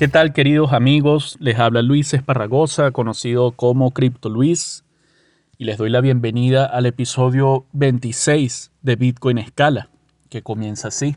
¿Qué tal queridos amigos? Les habla Luis Esparragosa, conocido como Crypto Luis, y les doy la bienvenida al episodio 26 de Bitcoin Escala, que comienza así.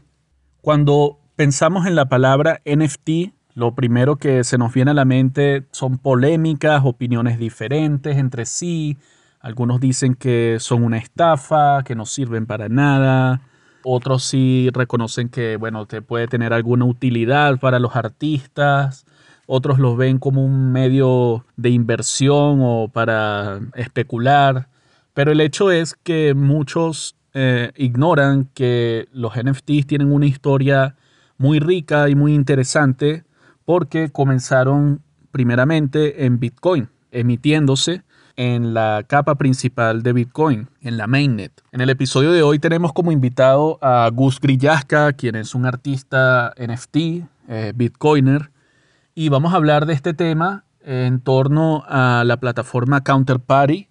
Cuando pensamos en la palabra NFT, lo primero que se nos viene a la mente son polémicas, opiniones diferentes entre sí. Algunos dicen que son una estafa, que no sirven para nada. Otros sí reconocen que, bueno, te puede tener alguna utilidad para los artistas. Otros los ven como un medio de inversión o para especular. Pero el hecho es que muchos eh, ignoran que los NFTs tienen una historia muy rica y muy interesante porque comenzaron primeramente en Bitcoin, emitiéndose en la capa principal de Bitcoin, en la mainnet. En el episodio de hoy tenemos como invitado a Gus Grillaska, quien es un artista NFT, eh, Bitcoiner, y vamos a hablar de este tema en torno a la plataforma Counterparty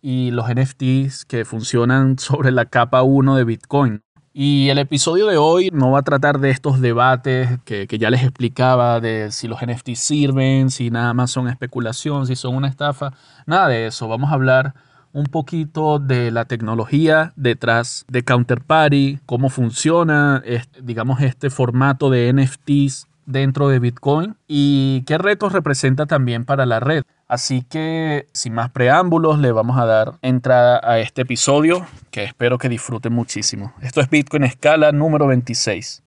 y los NFTs que funcionan sobre la capa 1 de Bitcoin. Y el episodio de hoy no va a tratar de estos debates que, ya les explicaba, de si los NFT sirven, si nada más son especulación, si son una estafa, nada de eso. Vamos a hablar un poquito de la tecnología detrás de Counterparty, cómo funciona, digamos, este formato de NFTs dentro de Bitcoin y qué retos representa también para la red. Así que, sin más preámbulos, le vamos a dar entrada a este episodio que espero que disfruten muchísimo. Esto es Bitcoin Escala número 26.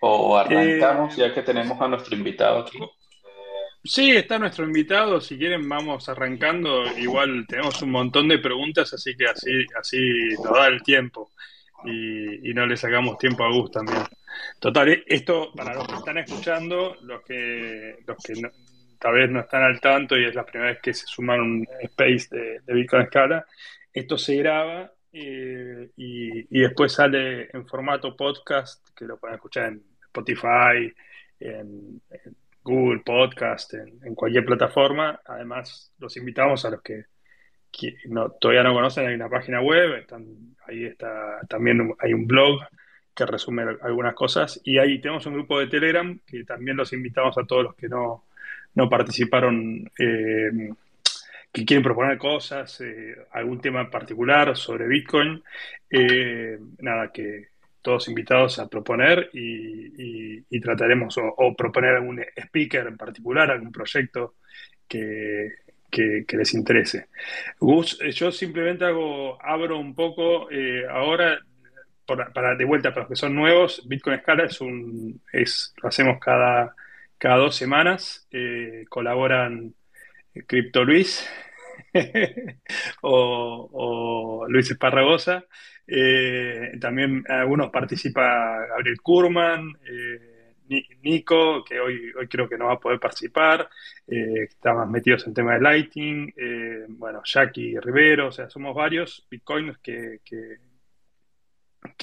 O arrancamos ya que tenemos a nuestro invitado aquí. Sí, está nuestro invitado. Si quieren, vamos arrancando. Igual tenemos un montón de preguntas, así que así, así nos da el tiempo. Y, y no le sacamos tiempo a Gus también. Total, esto para los que están escuchando, los que, los que tal vez no están al tanto y es la primera vez que se suman un space de, de Bitcoin Scala, esto se graba eh, y, después sale en formato podcast, que lo pueden escuchar en Spotify, en, Google Podcast, en, cualquier plataforma. Además, los invitamos a los que, todavía no conocen, hay una página web, están, ahí está también hay un blog que resume algunas cosas y ahí tenemos un grupo de Telegram que también los invitamos a todos los que no, no participaron, eh, que quieren proponer cosas, eh, algún tema particular sobre Bitcoin, eh, nada, que todos invitados a proponer y, trataremos o, proponer algún speaker en particular, algún proyecto que, les interese. Gus, yo simplemente abro un poco ahora para de vuelta para los que son nuevos, Bitcoin Scala es un, es, lo hacemos cada cada dos semanas eh, colaboran Crypto Luis o, Luis Esparragosa. Eh, también algunos participa Gabriel Kurman, eh, Nico, que hoy, hoy creo que no va a poder participar, está más metidos en tema de Lighting, bueno, Jackie Rivero, o sea, somos varios bitcoins que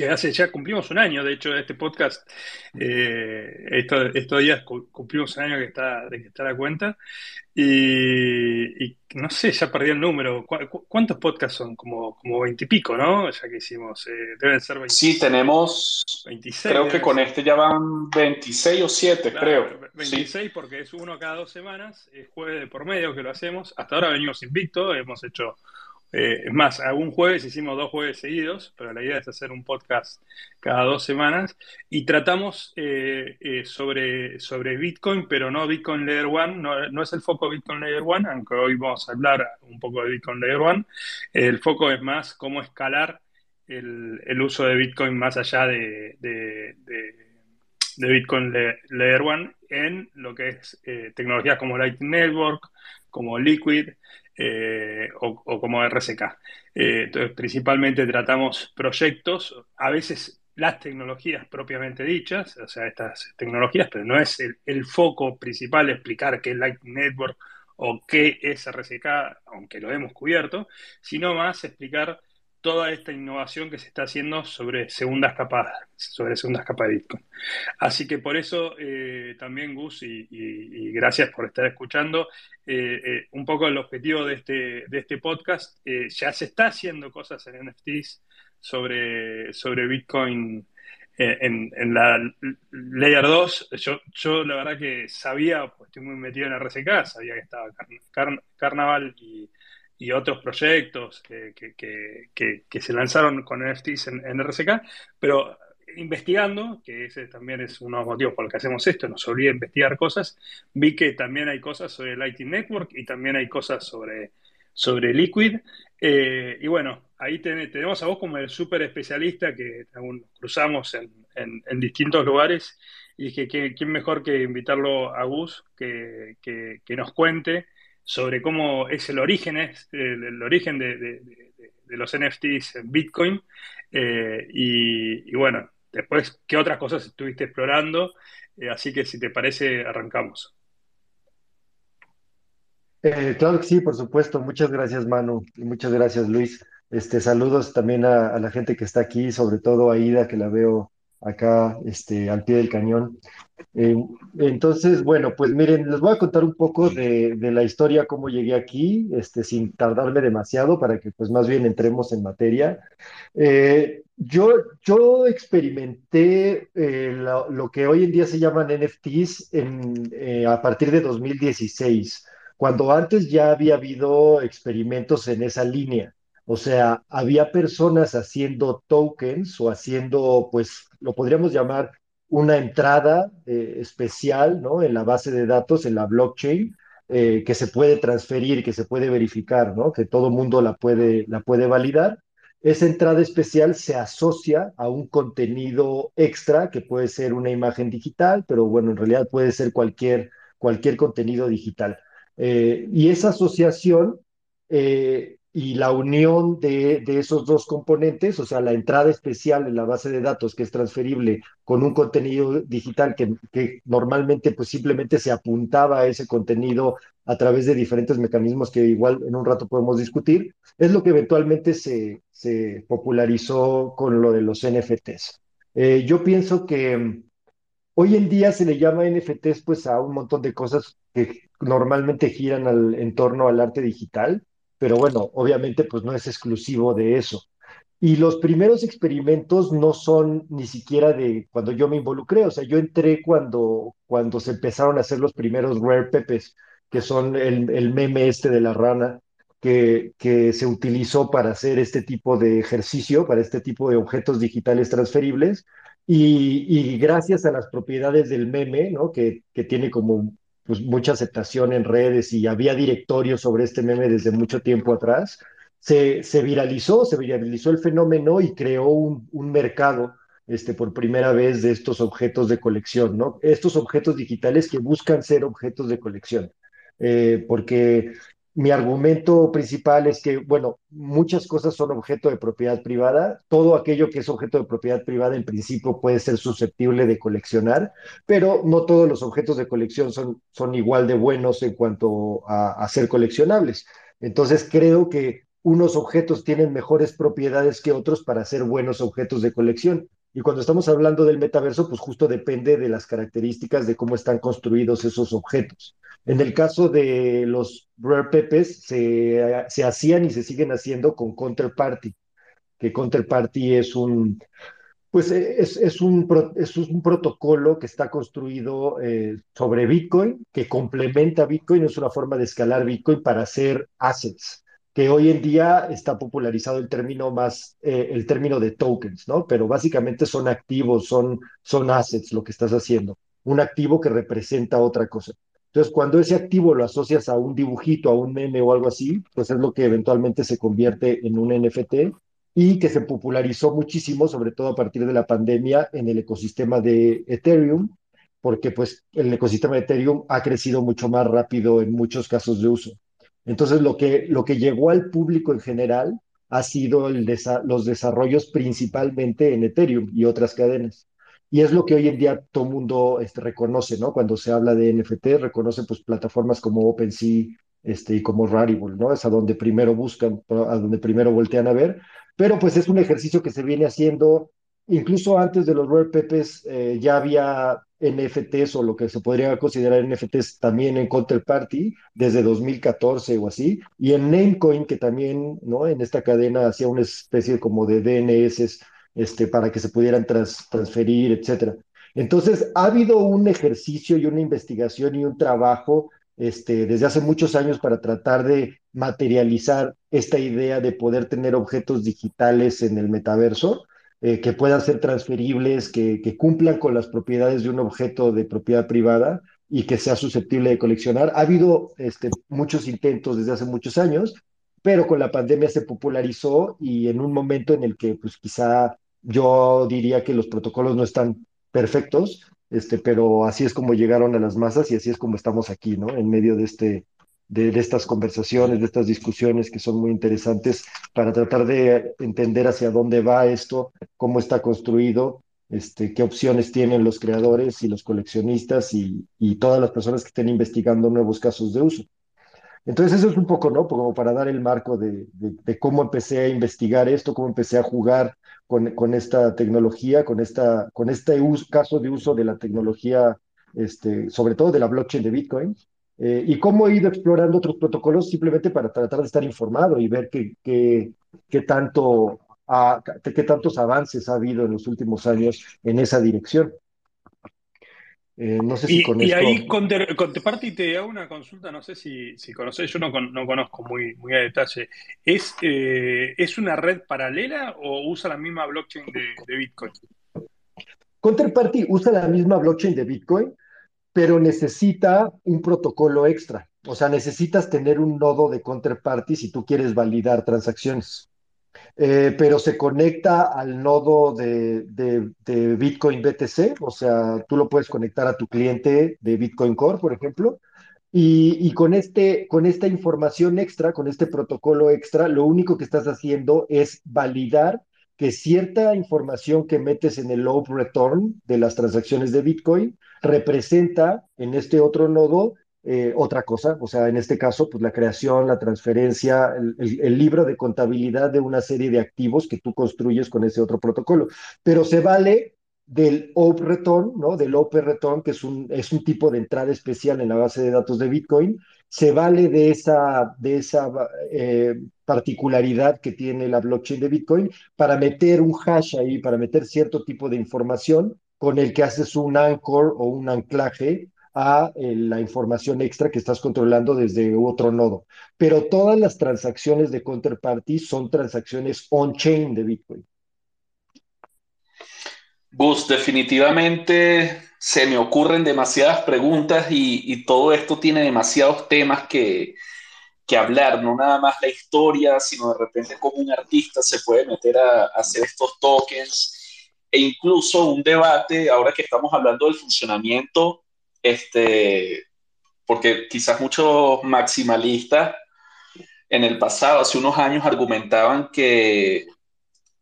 hace ya cumplimos un año, de hecho, de este podcast, eh, estos, días cumplimos un año que está, de que está la cuenta, y, no sé, ya perdí el número. ¿Cuántos podcasts son? Como, como 20 y pico, ¿no? Ya que hicimos, eh, deben ser 20. Sí, tenemos, 26, creo que con este ya van 26 o 7, creo. 26 porque es uno cada dos semanas, es jueves de por medio que lo hacemos, hasta ahora venimos invicto, hemos hecho eh, es más, algún jueves hicimos dos jueves seguidos, pero la idea es hacer un podcast cada dos semanas y tratamos eh, eh, sobre, sobre Bitcoin, pero no Bitcoin Layer 1, no, es el foco Bitcoin Layer 1, aunque hoy vamos a hablar un poco de Bitcoin Layer 1. El foco es más cómo escalar el, uso de Bitcoin más allá de, de, Bitcoin Layer 1 en lo que es tecnologías como Lightning Network, como Liquid, eh, o, como RSK. Eh, entonces, principalmente tratamos proyectos, a veces las tecnologías propiamente dichas, o sea, estas tecnologías, pero no es el, foco principal explicar qué es Lightning Network o qué es RSK, aunque lo hemos cubierto, sino más explicar toda esta innovación que se está haciendo sobre segundas capas, sobre segundas capas de Bitcoin. Así que por eso eh, también, Gus, y, gracias por estar escuchando, eh, eh, un poco el objetivo de este, de este podcast, ya se está haciendo cosas en NFTs sobre, sobre Bitcoin en, la Layer 2, yo, yo la verdad que sabía, pues estoy muy metido en RSK, sabía que estaba Carnaval y, otros proyectos que, que, se lanzaron con NFTs en, en, pero investigando, que ese también es uno de los motivos por los que hacemos esto, nos obliga a investigar cosas, vi que también hay cosas sobre Lightning Network y también hay cosas sobre, sobre Liquid. Eh, y bueno, ahí tenemos a vos como el súper especialista que cruzamos en, distintos lugares y dije, que ¿quién mejor que invitarlo a Gus que, nos cuente sobre cómo es el origen, el, origen de, los NFTs en Bitcoin? Eh, y, bueno, después, ¿qué otras cosas estuviste explorando? Eh, así que si te parece, arrancamos. Eh, claro que sí, por supuesto. Muchas gracias, Manu, y muchas gracias, Luis. Este, saludos también a, la gente que está aquí, sobre todo a Ida, que la veo acá este, al pie del cañón. Eh, entonces, bueno, pues miren, les voy a contar un poco de, la historia, cómo llegué aquí, este, sin tardarme demasiado, para que pues más bien entremos en materia. Eh, yo, yo experimenté lo, lo, que hoy en día se llaman NFTs en, a partir de 2016 cuando antes ya había habido experimentos en esa línea. O sea, había personas haciendo tokens o haciendo, pues, lo podríamos llamar una entrada eh, especial, ¿no? En la base de datos, en la blockchain, eh, que se puede transferir, que se puede verificar, ¿no? Que todo mundo la puede, la puede validar. Esa entrada especial se asocia a un contenido extra, que puede ser una imagen digital, pero bueno, en realidad puede ser cualquier, cualquier contenido digital. Eh, y esa asociación y la unión de, esos dos componentes, o sea, la entrada especial en la base de datos que es transferible con un contenido digital que, normalmente pues simplemente se apuntaba a ese contenido a través de diferentes mecanismos que igual en un rato podemos discutir, es lo que eventualmente se, se popularizó con lo de los NFTs. Eh, yo pienso que Hoy en día se le llama NFTs pues a un montón de cosas que normalmente giran en torno al arte digital, pero bueno, obviamente pues no es exclusivo de eso. Y los primeros experimentos no son ni siquiera de cuando yo me involucré, o sea, yo entré cuando, cuando se empezaron a hacer los primeros Rare Pepes, que son el, el meme este de la rana, que, que, se utilizó para hacer este tipo de ejercicio, para este tipo de objetos digitales transferibles, y, gracias a las propiedades del meme, ¿no? que, que tiene como pues, mucha aceptación en redes y había directorios sobre este meme desde mucho tiempo atrás, se, se viralizó, se viralizó el fenómeno y creó un, un mercado este, por primera vez de estos objetos de colección, ¿no? Estos objetos digitales que buscan ser objetos de colección. Eh, porque mi argumento principal es que, bueno, muchas cosas son objeto de propiedad privada. Todo aquello que es objeto de propiedad privada en principio puede ser susceptible de coleccionar, pero no todos los objetos de colección son, son igual de buenos en cuanto a, a ser coleccionables. Entonces creo que unos objetos tienen mejores propiedades que otros para ser buenos objetos de colección. Y cuando estamos hablando del metaverso, pues justo depende de las características de cómo están construidos esos objetos. En el caso de los Rare Pepes, se, se hacían y se siguen haciendo con Counterparty, que Counterparty es un, pues es, es, un, es un protocolo que está construido eh, sobre Bitcoin, que complementa Bitcoin, es una forma de escalar Bitcoin para hacer assets, que hoy en día está popularizado el término más, eh, el término de tokens, ¿no? Pero básicamente son activos, son, son assets lo que estás haciendo, un activo que representa otra cosa. Entonces, cuando ese activo lo asocias a un dibujito, a un meme o algo así, pues es lo que eventualmente se convierte en un NFT y que se popularizó muchísimo, sobre todo a partir de la pandemia, en el ecosistema de Ethereum, porque pues el ecosistema de Ethereum ha crecido mucho más rápido en muchos casos de uso. Entonces, lo que, lo que llegó al público en general ha sido los desarrollos principalmente en Ethereum y otras cadenas. Y es lo que hoy en día todo el mundo este, reconoce, ¿no? Cuando se habla de NFT, reconoce pues plataformas como OpenSea este, y como Rarible, ¿no? Es a donde primero buscan, a donde primero voltean a ver. Pero pues es un ejercicio que se viene haciendo, incluso antes de los Rare Pepes eh, ya había NFTs o lo que se podría considerar NFTs también en Counterparty desde 2014 o así, y en Namecoin que también, ¿no? En esta cadena hacía una especie como de DNS este, para que se pudieran transferir, etcétera. Entonces, ha habido un ejercicio y una investigación y un trabajo este, desde hace muchos años para tratar de materializar esta idea de poder tener objetos digitales en el metaverso eh, que puedan ser transferibles, que, cumplan con las propiedades de un objeto de propiedad privada y que sea susceptible de coleccionar. Ha habido este, muchos intentos desde hace muchos años, pero con la pandemia se popularizó y en un momento en el que pues quizá yo diría que los protocolos no están perfectos, este, pero así es como llegaron a las masas y así es como estamos aquí, ¿no? En medio de este, de, estas conversaciones, de estas discusiones que son muy interesantes para tratar de entender hacia dónde va esto, cómo está construido, este, qué opciones tienen los creadores y los coleccionistas y, y todas las personas que estén investigando nuevos casos de uso. Entonces eso es un poco, ¿no? Como para dar el marco de, de, cómo empecé a investigar esto, cómo empecé a jugar con, con esta tecnología, con, esta, con este caso de uso de la tecnología, este, sobre todo de la blockchain de Bitcoin, eh, y cómo he ido explorando otros protocolos simplemente para tratar de estar informado y ver qué, qué, qué tanto qué tantos avances ha habido en los últimos años en esa dirección. Eh, no sé si y, y ahí, Counterparty, te hago una consulta, no sé si, si conoces, yo no, no conozco muy, muy a detalle. ¿Es, eh, ¿Es una red paralela o usa la misma blockchain de, de Bitcoin? Counterparty usa la misma blockchain de Bitcoin, pero necesita un protocolo extra. O sea, necesitas tener un nodo de counterparty si tú quieres validar transacciones. Eh, pero se conecta al nodo de, de, Bitcoin BTC, o sea, tú lo puedes conectar a tu cliente de Bitcoin Core, por ejemplo, y, y, con, este, con esta información extra, con este protocolo extra, lo único que estás haciendo es validar que cierta información que metes en el low return de las transacciones de Bitcoin representa en este otro nodo eh, otra cosa, o sea, en este caso, pues la creación, la transferencia, el, libro de contabilidad de una serie de activos que tú construyes con ese otro protocolo. Pero se vale del OP Return, ¿no? Del OP Return, que es un, es un tipo de entrada especial en la base de datos de Bitcoin, se vale de esa, de esa eh, particularidad que tiene la blockchain de Bitcoin para meter un hash ahí, para meter cierto tipo de información con el que haces un anchor o un anclaje a eh, la información extra que estás controlando desde otro nodo. Pero todas las transacciones de Counterparty son transacciones on-chain de Bitcoin. Gus, definitivamente se me ocurren demasiadas preguntas y, todo esto tiene demasiados temas que, que, hablar, no nada más la historia, sino de repente cómo un artista se puede meter a, hacer estos tokens e incluso un debate, ahora que estamos hablando del funcionamiento este, porque quizás muchos maximalistas en el pasado, hace unos años, argumentaban que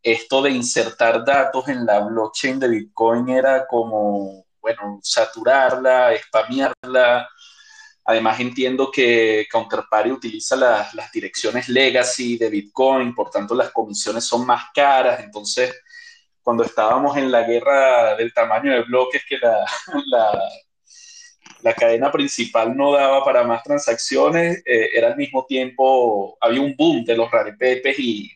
esto de insertar datos en la blockchain de Bitcoin era como, bueno, saturarla, spamearla. Además entiendo que Counterparty utiliza las, direcciones legacy de Bitcoin, por tanto las comisiones son más caras, entonces cuando estábamos en la guerra del tamaño de bloques que la, la, la cadena principal no daba para más transacciones, eh, era al mismo tiempo, había un boom de los rarepepes y,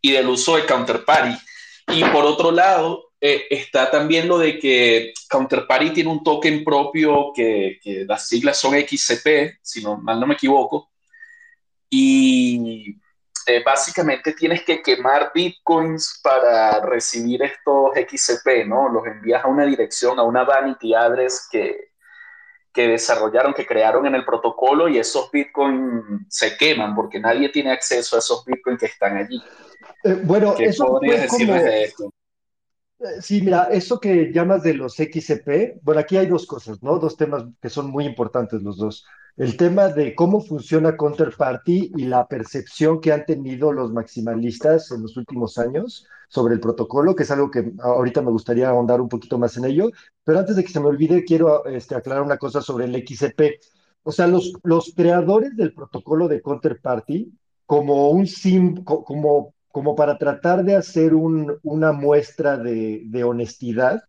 y del uso de Counterparty. Y por otro lado, eh, está también lo de que Counterparty tiene un token propio que, que, las siglas son XCP, si no, mal no me equivoco, y eh, básicamente tienes que quemar bitcoins para recibir estos XCP, ¿no? Los envías a una dirección, a una vanity address que, que desarrollaron, que crearon en el protocolo y esos bitcoins se queman porque nadie tiene acceso a esos bitcoins que están allí. Eh, bueno, eso podrías decirles de esto? Eh, sí, mira, eso que llamas de los XCP, bueno, aquí hay dos cosas, ¿no? Dos temas que son muy importantes los dos. El tema de cómo funciona Counterparty y la percepción que han tenido los maximalistas en los últimos años sobre el protocolo, que es algo que ahorita me gustaría ahondar un poquito más en ello. Pero antes de que se me olvide, quiero este, aclarar una cosa sobre el XCP. O sea, los, los creadores del protocolo de Counterparty, como un sim, como, como para tratar de hacer un, una muestra de, honestidad,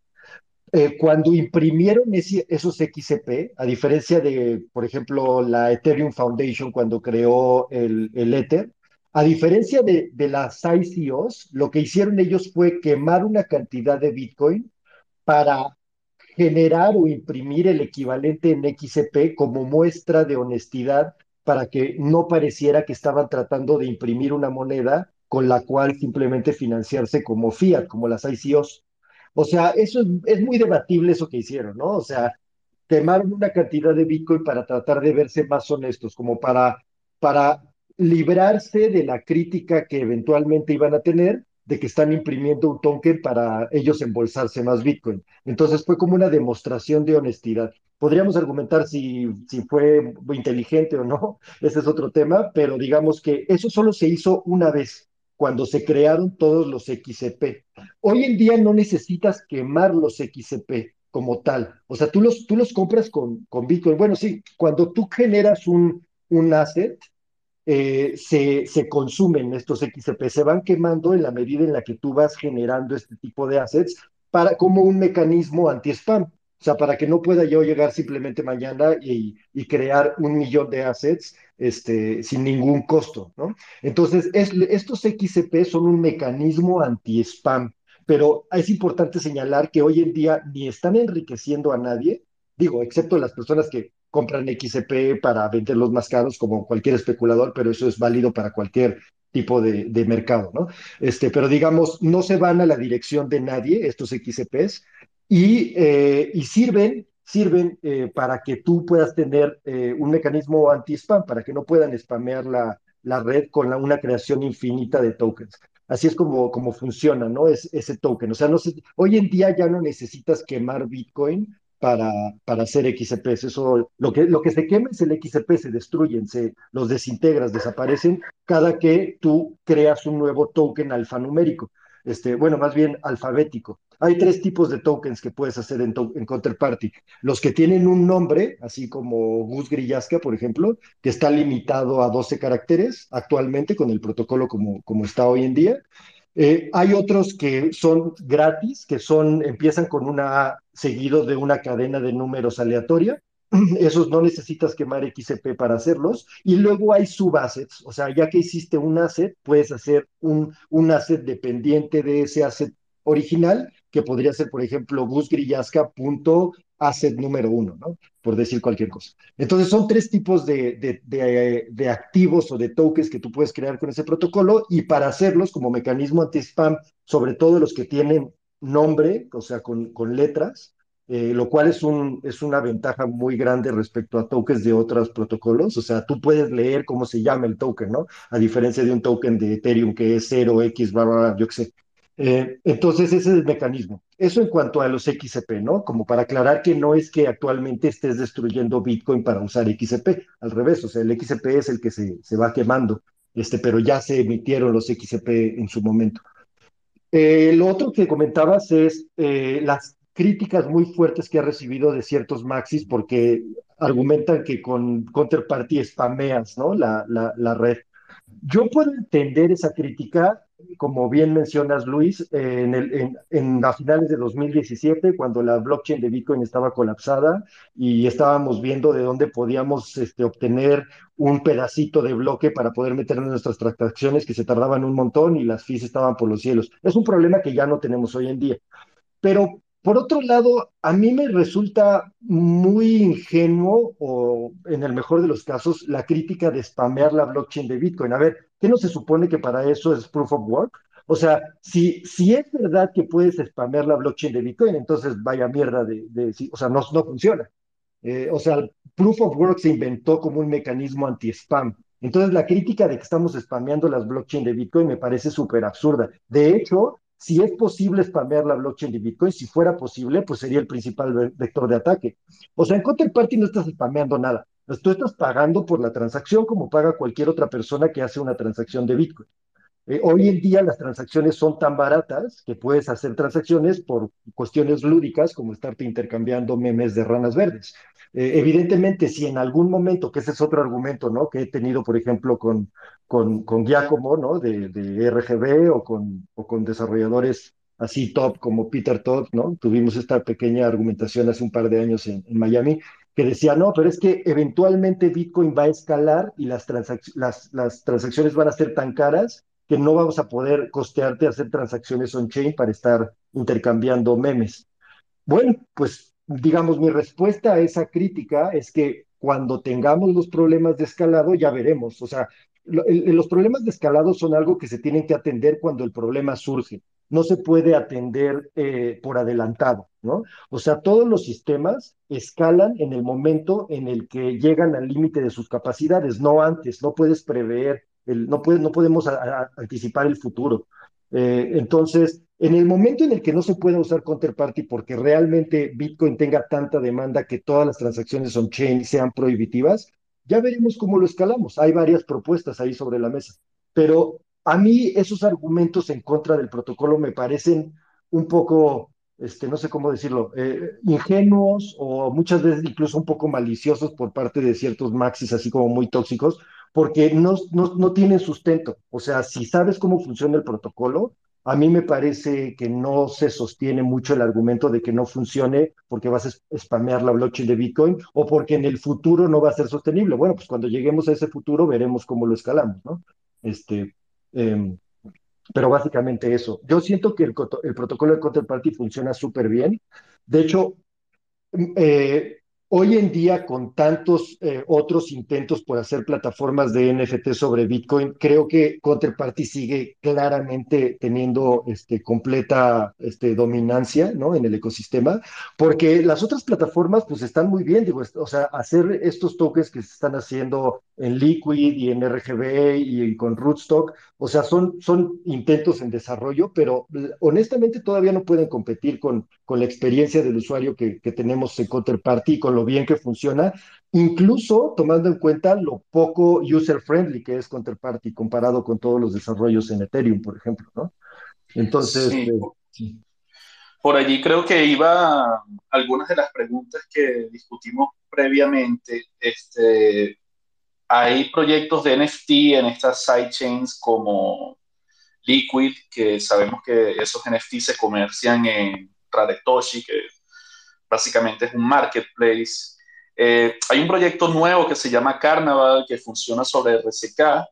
eh, cuando imprimieron esos XCP, a diferencia de, por ejemplo, la Ethereum Foundation cuando creó el, Ether, A diferencia de, de las ICOs, lo que hicieron ellos fue quemar una cantidad de Bitcoin para generar o imprimir el equivalente en XCP como muestra de honestidad para que no pareciera que estaban tratando de imprimir una moneda con la cual simplemente financiarse como fiat, como las ICOs. O sea, eso es, muy debatible eso que hicieron, ¿no? O sea, quemaron una cantidad de Bitcoin para tratar de verse más honestos, como para, para librarse de la crítica que eventualmente iban a tener de que están imprimiendo un token para ellos embolsarse más Bitcoin. Entonces fue como una demostración de honestidad. Podríamos argumentar si, si fue inteligente o no, ese es otro tema, pero digamos que eso solo se hizo una vez, cuando se crearon todos los XCP. Hoy en día no necesitas quemar los XCP como tal. O sea, tú los, tú los compras con, con Bitcoin. Bueno, sí, cuando tú generas un, un asset, eh, se, se, consumen estos XCP, se van quemando en la medida en la que tú vas generando este tipo de assets para, como un mecanismo anti-spam. O sea, para que no pueda yo llegar simplemente mañana y, y crear un millón de assets este, sin ningún costo, ¿no? Entonces, es, estos XCP son un mecanismo anti-spam, pero es importante señalar que hoy en día ni están enriqueciendo a nadie, digo, excepto las personas que compran XCP para venderlos más caros como cualquier especulador, pero eso es válido para cualquier tipo de, de, mercado, ¿no? Este, pero digamos, no se van a la dirección de nadie estos XCPs y, eh, y sirven, sirven eh, para que tú puedas tener eh, un mecanismo anti-spam, para que no puedan spamear la, la red con una creación infinita de tokens. Así es como, como funciona, ¿no? Es, ese token. O sea, no se, hoy en día ya no necesitas quemar Bitcoin para, para hacer XCPs. Eso, lo que, lo que se quema es el XCP, se destruyen, se los desintegras, desaparecen cada que tú creas un nuevo token alfanumérico. Este, bueno, más bien alfabético. Hay tres tipos de tokens que puedes hacer en, en Counterparty. Los que tienen un nombre, así como Gus Grillasca, por ejemplo, que está limitado a 12 caracteres actualmente con el protocolo como, como está hoy en día. Eh, hay otros que son gratis, que son, empiezan con una A seguido de una cadena de números aleatoria. Esos no necesitas quemar XCP para hacerlos. Y luego hay subassets, o sea, ya que hiciste un asset, puedes hacer un, un asset dependiente de ese asset original, que podría ser, por ejemplo, busgrillasca.asset número uno, ¿no? Por decir cualquier cosa. Entonces, son tres tipos de, de, de, activos o de tokens que tú puedes crear con ese protocolo y para hacerlos como mecanismo anti-spam, sobre todo los que tienen nombre, o sea, con, con letras, eh, lo cual es, un, es una ventaja muy grande respecto a tokens de otros protocolos. O sea, tú puedes leer cómo se llama el token, ¿no? A diferencia de un token de Ethereum que es 0x, bla, bla, bla, yo qué sé. Eh, entonces, ese es el mecanismo. Eso en cuanto a los XCP, ¿no? Como para aclarar que no es que actualmente estés destruyendo Bitcoin para usar XCP, al revés, o sea, el XCP es el que se, se va quemando, este, pero ya se emitieron los XCP en su momento. Eh, lo otro que comentabas es eh, las críticas muy fuertes que ha recibido de ciertos maxis porque argumentan que con Counterparty spameas, ¿no? La, la, la red. Yo puedo entender esa crítica como bien mencionas, Luis, en, el, a finales de 2017, cuando la blockchain de Bitcoin estaba colapsada y estábamos viendo de dónde podíamos este, obtener un pedacito de bloque para poder meter en nuestras transacciones que se tardaban un montón y las fees estaban por los cielos. Es un problema que ya no tenemos hoy en día. Pero por otro lado, a mí me resulta muy ingenuo o, en el mejor de los casos, la crítica de spamear la blockchain de Bitcoin. A ver, ¿qué no se supone que para eso es proof of work? O sea, si, si es verdad que puedes spamear la blockchain de Bitcoin, entonces vaya mierda de, de o sea, no, no funciona. Eh, o sea, proof of work se inventó como un mecanismo anti-spam. Entonces, la crítica de que estamos spameando las blockchain de Bitcoin me parece súper absurda. De hecho, si es posible spamear la blockchain de Bitcoin, si fuera posible, pues sería el principal vector de ataque. O sea, en Counterparty no estás spameando nada. Pues tú estás pagando por la transacción como paga cualquier otra persona que hace una transacción de Bitcoin. Eh, hoy en día las transacciones son tan baratas que puedes hacer transacciones por cuestiones lúdicas como estarte intercambiando memes de ranas verdes. Eh, evidentemente, si en algún momento, que ese es otro argumento, ¿no? Que he tenido, por ejemplo, con, con, con Giacomo, ¿no? De, de RGB o con, o con desarrolladores así top como Peter Todd, ¿no? Tuvimos esta pequeña argumentación hace un par de años en Miami, que decía, no, pero es que eventualmente Bitcoin va a escalar y las, transacciones van a ser tan caras que no vamos a poder costearte hacer transacciones on-chain para estar intercambiando memes. Bueno, pues digamos, mi respuesta a esa crítica es que cuando tengamos los problemas de escalado ya veremos. O sea, los problemas de escalado son algo que se tienen que atender cuando el problema surge. No se puede atender eh, por adelantado, ¿no? O sea, todos los sistemas escalan en el momento en el que llegan al límite de sus capacidades, no antes. No puedes prever, no podemos anticipar el futuro. Eh, entonces, en el momento en el que no se pueda usar Counterparty porque realmente Bitcoin tenga tanta demanda que todas las transacciones on-chain sean prohibitivas, ya veremos cómo lo escalamos. Hay varias propuestas ahí sobre la mesa. Pero a mí esos argumentos en contra del protocolo me parecen un poco, este, no sé cómo decirlo, eh, ingenuos o muchas veces incluso un poco maliciosos por parte de ciertos maxis así como muy tóxicos, porque no, no, no tienen sustento. O sea, si sabes cómo funciona el protocolo, a mí me parece que no se sostiene mucho el argumento de que no funcione porque vas a spamear la blockchain de Bitcoin o porque en el futuro no va a ser sostenible. Bueno, pues cuando lleguemos a ese futuro veremos cómo lo escalamos, ¿no? Este, em, pero básicamente eso. Yo siento que el, protocolo de Counterparty funciona súper bien. De hecho, eh, Hoy en día, con tantos eh, otros intentos por hacer plataformas de NFT sobre Bitcoin, creo que Counterparty sigue claramente teniendo este, completa este, dominancia en el ecosistema, porque las otras plataformas pues están muy bien, digo, o sea, hacer estos tokens que se están haciendo en Liquid y en RGB y, con Rootstock, o sea, son, intentos en desarrollo, pero honestamente todavía no pueden competir con, la experiencia del usuario que, que tenemos en Counterparty con lo bien que funciona, incluso tomando en cuenta lo poco user-friendly que es Counterparty comparado con todos los desarrollos en Ethereum, por ejemplo, ¿no? Entonces... Eh, por allí creo que iba algunas de las preguntas que discutimos previamente. Este, hay proyectos de NFT en estas sidechains como Liquid, que sabemos que esos NFT se comercian en Radetoshi, que básicamente es un marketplace. Eh, hay un proyecto nuevo que se llama Carnaval, que funciona sobre RCK.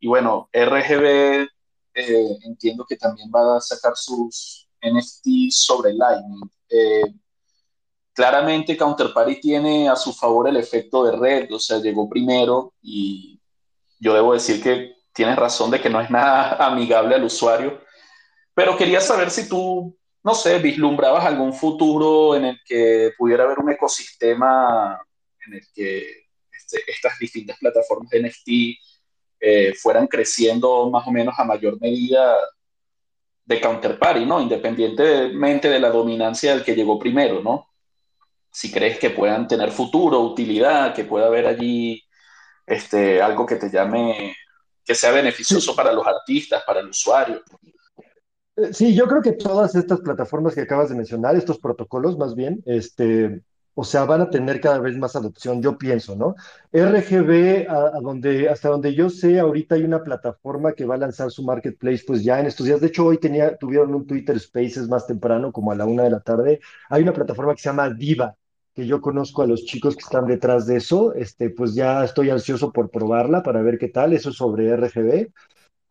Y bueno, RGB eh, entiendo que también va a sacar sus NFT sobre Lightning. Eh, claramente Counterparty tiene a su favor el efecto de red, o sea, llegó primero y yo debo decir que tienes razón de que no es nada amigable al usuario, pero quería saber si tú no sé, vislumbrabas algún futuro en el que pudiera haber un ecosistema en el que este, estas distintas plataformas de NFT eh, fueran creciendo más o menos a mayor medida de counterparty, ¿no? Independientemente de la dominancia del que llegó primero, ¿no? Si crees que puedan tener futuro, utilidad, que pueda haber allí este, algo que te llame, que sea beneficioso para los artistas, para el usuario. Sí, yo creo que todas estas plataformas que acabas de mencionar, estos protocolos más bien, este, o sea, van a tener cada vez más adopción, yo pienso, ¿no? RGB, a, donde, hasta donde yo sé, ahorita hay una plataforma que va a lanzar su marketplace, pues ya en estos días. De hecho, hoy tenía, tuvieron un Twitter Spaces más temprano, como a la una de la tarde. Hay una plataforma que se llama Diva, que yo conozco a los chicos que están detrás de eso. Este, pues ya estoy ansioso por probarla para ver qué tal. Eso es sobre RGB.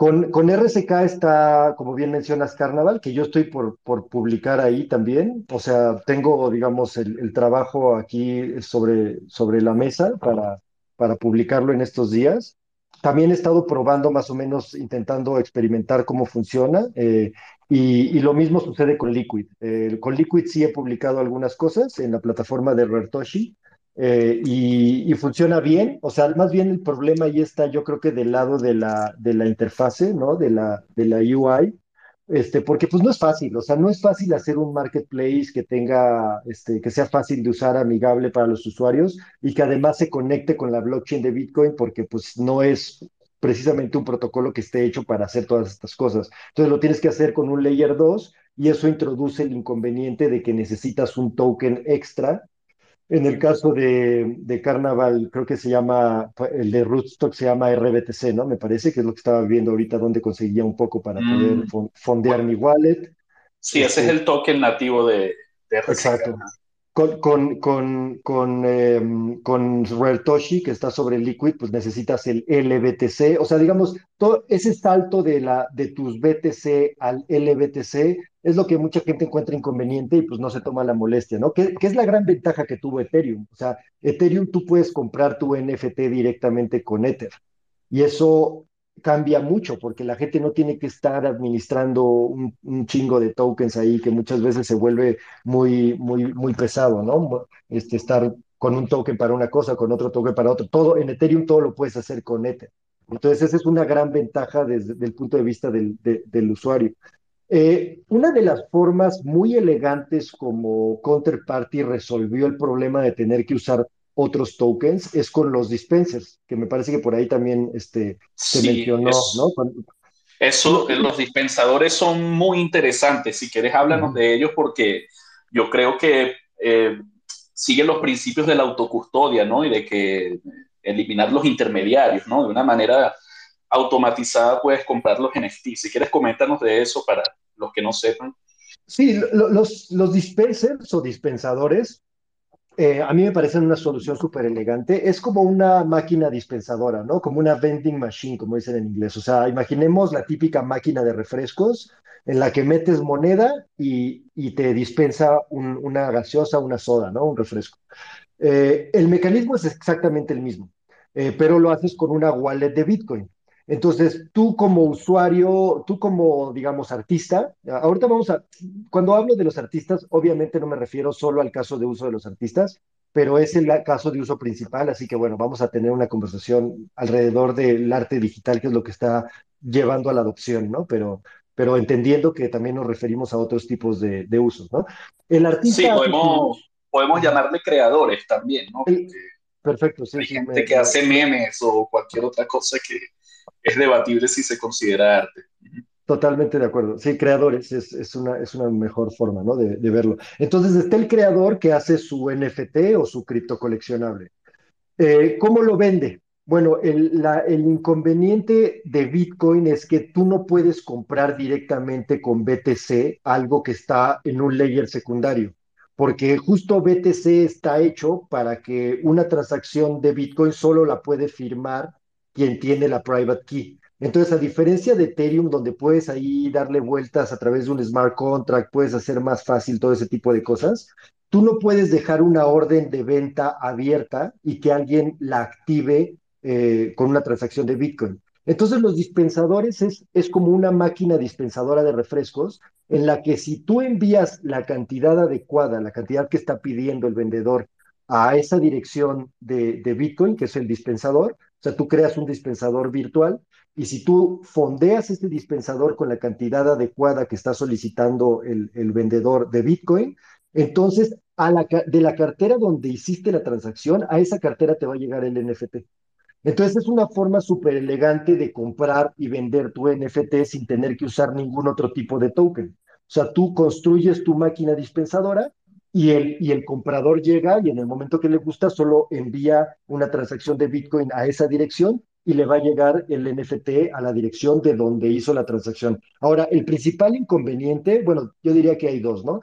Con, con, RCK está, como bien mencionas, Carnaval, que yo estoy por, por publicar ahí también. O sea, tengo, digamos, el, trabajo aquí sobre, sobre la mesa para, para publicarlo en estos días. También he estado probando más o menos, intentando experimentar cómo funciona. Eh, y, lo mismo sucede con Liquid. Eh, con Liquid sí he publicado algunas cosas en la plataforma de Rertoshi. Eh, y, funciona bien, o sea, más bien el problema ahí está, yo creo que del lado de la, de la interfase, ¿no? De la, de la UI, este, porque pues no es fácil, o sea, no es fácil hacer un marketplace que tenga, este, que sea fácil de usar, amigable para los usuarios y que además se conecte con la blockchain de Bitcoin, porque pues no es precisamente un protocolo que esté hecho para hacer todas estas cosas. Entonces lo tienes que hacer con un layer 2 y eso introduce el inconveniente de que necesitas un token extra en el caso de, de, Carnaval, creo que se llama, el de Rootstock se llama RBTC, ¿no? Me parece que es lo que estaba viendo ahorita, donde conseguía un poco para poder mm. fondear mi wallet. Sí, ese es este el token nativo de, de Exacto. Con, con, con, em, Rare que está sobre Liquid, pues necesitas el LBTC. O sea, digamos, todo ese salto de, la, de tus BTC al LBTC es lo que mucha gente encuentra inconveniente y pues no se toma la molestia, ¿no? Que, que es la gran ventaja que tuvo Ethereum. O sea, Ethereum tú puedes comprar tu NFT directamente con Ether. Y eso cambia mucho porque la gente no tiene que estar administrando un, un, chingo de tokens ahí que muchas veces se vuelve muy, muy, muy pesado, ¿no? Este, estar con un token para una cosa, con otro token para otro. Todo en Ethereum todo lo puedes hacer con Ether. Entonces esa es una gran ventaja desde, el punto de vista del, de, del usuario. Eh, una de las formas muy elegantes como Counterparty resolvió el problema de tener que usar otros tokens es con los dispensers, que me parece que por ahí también este, se Sí, mencionó, es, ¿no? Cuando- eso, eh, los dispensadores son muy interesantes. Si quieres, háblanos Ujú, de ellos porque yo creo que eh, siguen los principios de la autocustodia, ¿no? Y de que eliminar los intermediarios, ¿no? De una manera automatizada puedes comprar los NFT. Si quieres, coméntanos de eso para los que no sepan. Sí, lo- los, los dispensers o dispensadores Eh, a mí me parece una solución súper elegante. Es como una máquina dispensadora, ¿no? Como una vending machine, como dicen en inglés. O sea, imaginemos la típica máquina de refrescos en la que metes moneda y, te dispensa un- una gaseosa, una soda, ¿no? Un refresco. Eh, el mecanismo es exactamente el mismo, eh, pero lo haces con una wallet de Bitcoin. Entonces, tú como usuario, tú como, digamos, artista, ahorita vamos a, cuando hablo de los artistas, obviamente no me refiero solo al caso de uso de los artistas, pero es el caso de uso principal, así que bueno, vamos a tener una conversación alrededor del arte digital, que es lo que está llevando a la adopción, ¿no? Pero, pero entendiendo que también nos referimos a otros tipos de, de usos, ¿no? El Sí, artista su... podemos, podemos llamarle creadores también, ¿no? El- Perfecto, sí, hay sí, gente me, que hace memes o cualquier otra cosa que es debatible si se considera arte. totalmente de acuerdo. Sí, creadores es, una, es una mejor forma, ¿no? de, verlo. Entonces está el creador que hace su NFT o su cripto coleccionable. Eh, ¿cómo lo vende? Bueno, el, el inconveniente de Bitcoin es que tú no puedes comprar directamente con BTC algo que está en un layer secundario, porque justo BTC está hecho para que una transacción de Bitcoin solo la puede firmar quien tiene la private key. Entonces, a diferencia de Ethereum, donde puedes ahí darle vueltas a través de un smart contract, puedes hacer más fácil todo ese tipo de cosas, Tú no puedes dejar una orden de venta abierta y que alguien la active eh, con una transacción de Bitcoin. Entonces los dispensadores es, es como una máquina dispensadora de refrescos en la que si tú envías la cantidad adecuada, la cantidad que está pidiendo el vendedor a esa dirección de, de Bitcoin, que es el dispensador, o sea, tú creas un dispensador virtual y si tú fondeas este dispensador con la cantidad adecuada que está solicitando el, el vendedor de Bitcoin, entonces, de la cartera donde hiciste la transacción, a esa cartera te va a llegar el NFT. Entonces, es una forma súper elegante de comprar y vender tu NFT sin tener que usar ningún otro tipo de token. O sea, tú construyes tu máquina dispensadora y el, y el comprador llega y en el momento que le gusta solo envía una transacción de Bitcoin a esa dirección y le va a llegar el NFT a la dirección de donde hizo la transacción. Ahora, el principal inconveniente, bueno, yo diría que hay dos, ¿no?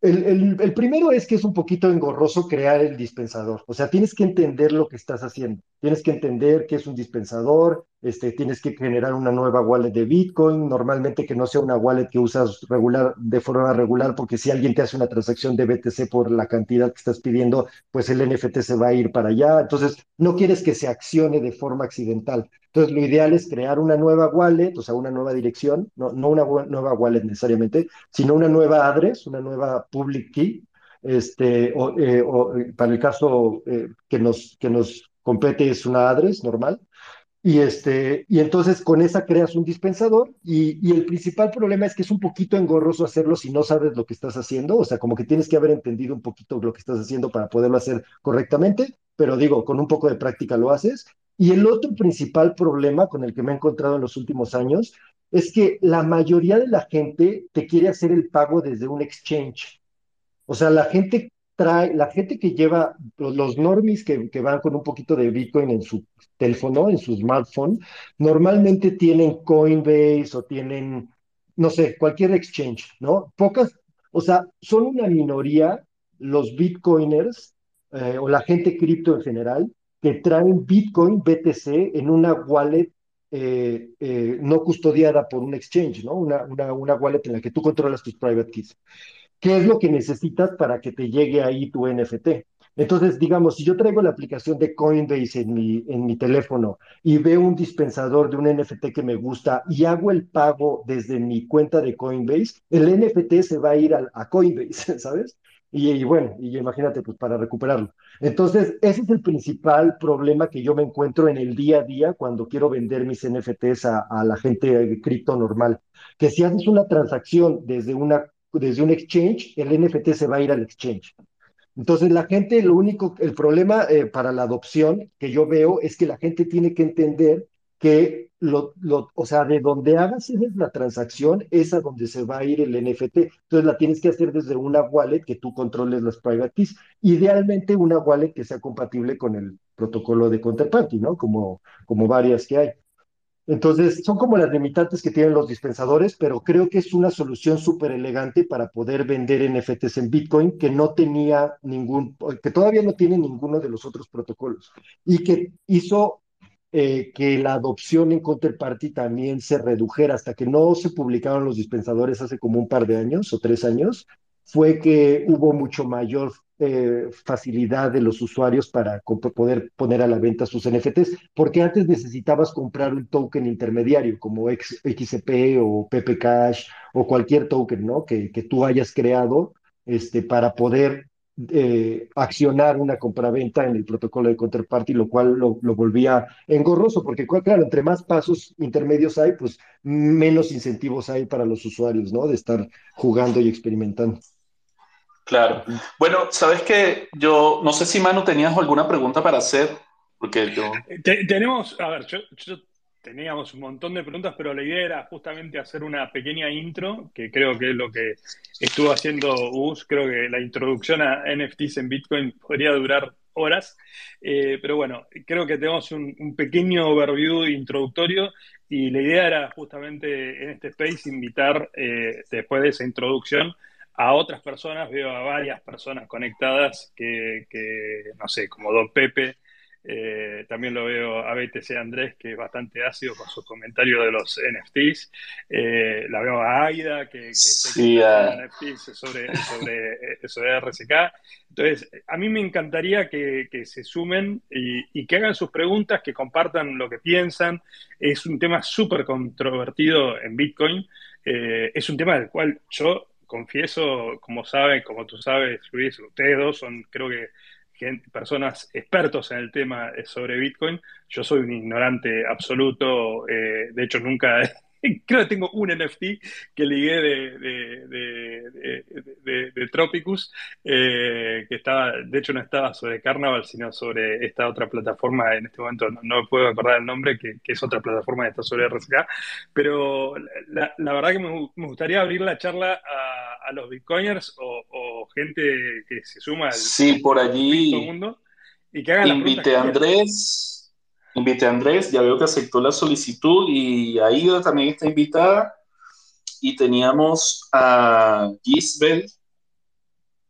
El, el, el, primero es que es un poquito engorroso crear el dispensador. O sea, tienes que entender lo que estás haciendo. Tienes que entender qué es un dispensador, este, tienes que generar una nueva wallet de Bitcoin, normalmente que no sea una wallet que usas regular, de forma regular, porque si alguien te hace una transacción de BTC por la cantidad que estás pidiendo, pues el NFT se va a ir para allá. Entonces, no quieres que se accione de forma accidental. Entonces, lo ideal es crear una nueva wallet, o sea, una nueva dirección, no, una nueva wallet necesariamente, sino una nueva address, una nueva public key, este, o, eh, o para el caso eh, que, nos, que nos compete es una address normal. Y, este, y entonces con esa creas un dispensador y, y, el principal problema es que es un poquito engorroso hacerlo si no sabes lo que estás haciendo, o sea, como que tienes que haber entendido un poquito lo que estás haciendo para poderlo hacer correctamente, pero digo, con un poco de práctica lo haces. Y el otro principal problema con el que me he encontrado en los últimos años es que la mayoría de la gente te quiere hacer el pago desde un exchange. O sea, la gente trae, la gente que lleva, los, normies que, que, van con un poquito de Bitcoin en su teléfono, en su smartphone, normalmente tienen Coinbase o tienen, no sé, cualquier exchange, ¿no? Pocas, o sea, son una minoría los bitcoiners eh, o la gente cripto en general que traen Bitcoin, BTC, en una wallet eh, eh, no custodiada por un exchange, ¿no? Una, una, una wallet en la que tú controlas tus private keys. ¿Qué es lo que necesitas para que te llegue ahí tu NFT? Entonces, digamos, si yo traigo la aplicación de Coinbase en mi, en mi teléfono y veo un dispensador de un NFT que me gusta y hago el pago desde mi cuenta de Coinbase, el NFT se va a ir a, Coinbase, ¿sabes? Y, y, bueno, y imagínate, pues para recuperarlo. Entonces, ese es el principal problema que yo me encuentro en el día a día cuando quiero vender mis NFTs a, a la gente cripto normal. Que si haces una transacción desde, una, desde un exchange, el NFT se va a ir al exchange. Entonces, la gente, lo único, el problema eh, para la adopción que yo veo es que la gente tiene que entender que, lo, lo, o sea, de donde hagas la transacción es a donde se va a ir el NFT. Entonces, la tienes que hacer desde una wallet que tú controles las private keys. Idealmente, una wallet que sea compatible con el protocolo de Counterparty, ¿no? Como, como varias que hay. Entonces, son como las limitantes que tienen los dispensadores, pero creo que es una solución súper elegante para poder vender NFTs en Bitcoin que no tenía ningún, que todavía no tiene ninguno de los otros protocolos y que hizo eh, que la adopción en Counterparty también se redujera hasta que no se publicaron los dispensadores hace como un par de años o tres años, fue que hubo mucho mayor eh, facilidad de los usuarios para poder poner a la venta sus NFTs, porque antes necesitabas comprar un token intermediario como XCP o PP Cash o cualquier token ¿no? que, que tú hayas creado este, para poder eh, accionar una compraventa en el protocolo de Counterparty, lo cual lo, lo, volvía engorroso, porque claro, entre más pasos intermedios hay, pues menos incentivos hay para los usuarios, ¿no? De estar jugando y experimentando. Claro. Bueno, sabes que yo no sé si Manu tenías alguna pregunta para hacer, porque yo. tenemos, a ver, yo, yo, teníamos un montón de preguntas, pero la idea era justamente hacer una pequeña intro, que creo que es lo que estuvo haciendo Us. Creo que la introducción a NFTs en Bitcoin podría durar horas, eh, pero bueno, creo que tenemos un, un pequeño overview introductorio y la idea era justamente en este space invitar, eh, después de esa introducción, a otras personas, veo a varias personas conectadas que, que no sé, como Don Pepe, eh, también lo veo a BTC Andrés, que es bastante ácido con sus comentarios de los NFTs. Eh, la veo a Aida, que, que sí, uh... NFTs sobre, sobre, sobre RSK. Entonces, a mí me encantaría que, que se sumen y, y, que hagan sus preguntas, que compartan lo que piensan. Es un tema súper controvertido en Bitcoin. Eh, es un tema del cual yo confieso, como saben, como tú sabes, Luis, ustedes dos son, creo que, gente, personas expertos en el tema sobre Bitcoin. Yo soy un ignorante absoluto, eh, de hecho nunca, creo que tengo un NFT que ligué de, de, de, de, de Tropicus, eh, que estaba, de hecho no estaba sobre Carnaval, sino sobre esta otra plataforma, en este momento. No, no puedo acordar el nombre, que, que, es otra plataforma que está sobre RSK, pero la, la verdad que me, me, gustaría abrir la charla a, a los bitcoiners o, o, gente que se suma al sí, por allí. Mundo y que hagan invite a Andrés. Invité a Andrés, ya veo que aceptó la solicitud y Aida también está invitada. Y teníamos a Gisbel,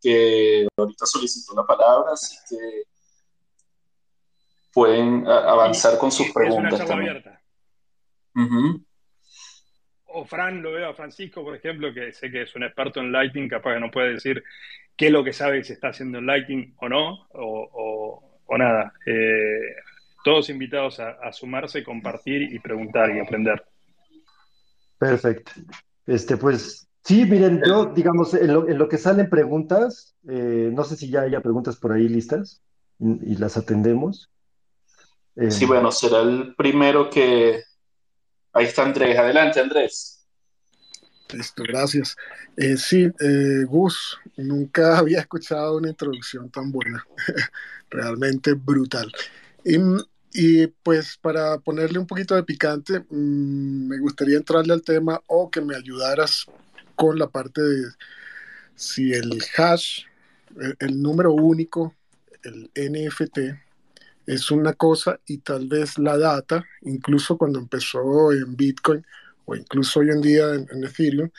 que ahorita solicitó la palabra, así que pueden avanzar con sus preguntas. Es una charla abierta. Uh -huh. O Fran, lo veo a Francisco, por ejemplo, que sé que es un experto en Lighting, capaz que no puede decir qué es lo que sabe si está haciendo en Lighting o no, o, o, o nada. Eh, todos invitados a, a, sumarse, compartir y preguntar y aprender. Perfecto. Este, pues sí, miren, yo, digamos, en lo, en lo que salen preguntas, eh, no sé si ya haya preguntas por ahí listas y, y las atendemos. Eh, sí, bueno, será el primero que. Ahí está Andrés. Adelante, Andrés. Listo, gracias. Eh, sí, Gus, nunca había escuchado una introducción tan buena. Realmente brutal. Y y pues para ponerle un poquito de picante, mmm, me gustaría entrarle al tema o que me ayudaras con la parte de si el hash, el, número único, el NFT, es una cosa y tal vez la data, incluso cuando empezó en Bitcoin o incluso hoy en día en, en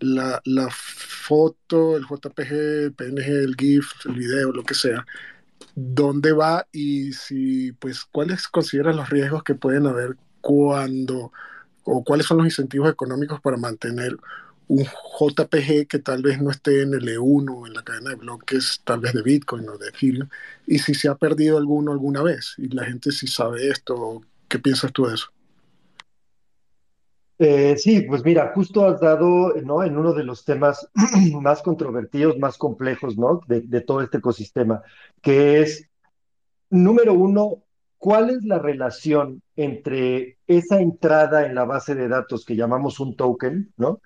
la, la foto, el JPG, el PNG, el GIF, el video, lo que sea, dónde va y si, pues, cuáles consideran los riesgos que pueden haber cuando, o cuáles son los incentivos económicos para mantener un JPG que tal vez no esté en el E1 en la cadena de bloques, tal vez de Bitcoin o de Ethereum, y si se ha perdido alguno alguna vez, y la gente si sabe esto, ¿qué piensas tú de eso? Eh, sí, pues mira, justo has dado, ¿no? En uno de los temas más controvertidos, más complejos, ¿no? De, todo este ecosistema, que es, número uno, ¿cuál es la relación entre esa entrada en la base de datos que llamamos un token, ¿no?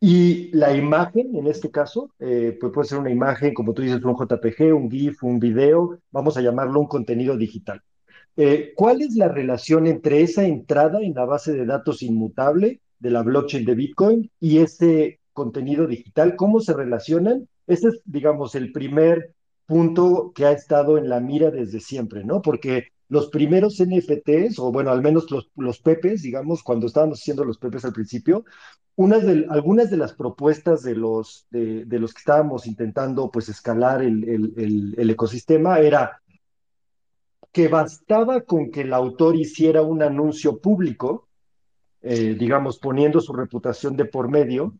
Y la imagen, en este caso, eh, pues puede ser una imagen, como tú dices, un JPG, un GIF, un video, vamos a llamarlo un contenido digital. Eh, ¿Cuál es la relación entre esa entrada en la base de datos inmutable de la blockchain de Bitcoin y ese contenido digital? ¿Cómo se relacionan? Ese es, digamos, el primer punto que ha estado en la mira desde siempre, ¿no? Porque los primeros NFTs, o bueno, al menos los, los Pepes, digamos, cuando estábamos haciendo los Pepes al principio, unas de, algunas de las propuestas de los, de, de los que estábamos intentando pues escalar el, el, el, el ecosistema era que bastaba con que el autor hiciera un anuncio público, eh, digamos, poniendo su reputación de por medio,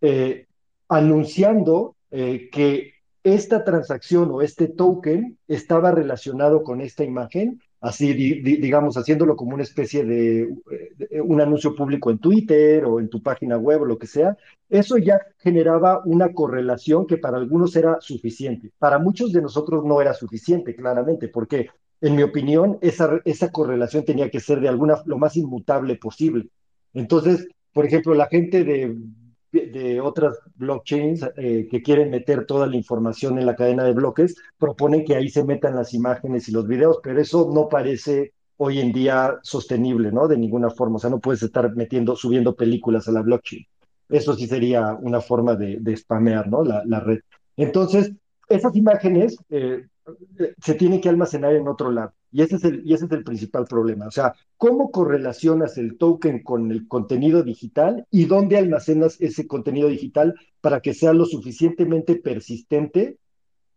eh, anunciando eh, que esta transacción o este token estaba relacionado con esta imagen, así di, di, digamos, haciéndolo como una especie de, de, un anuncio público en Twitter o en tu página web o lo que sea, eso ya generaba una correlación que para algunos era suficiente. Para muchos de nosotros no era suficiente, claramente, porque en mi opinión, esa, esa correlación tenía que ser de alguna, lo más inmutable posible. Entonces, por ejemplo, la gente de, de otras blockchains eh, que quieren meter toda la información en la cadena de bloques, proponen que ahí se metan las imágenes y los videos, pero eso no parece hoy en día sostenible, ¿no? De ninguna forma. O sea, no puedes estar metiendo, subiendo películas a la blockchain. Eso sí sería una forma de, de spamear, ¿no? La, la red. Entonces, esas imágenes eh, se tiene que almacenar en otro lado. Y ese, es el, y ese es el principal problema. O sea, ¿cómo correlacionas el token con el contenido digital y dónde almacenas ese contenido digital para que sea lo suficientemente persistente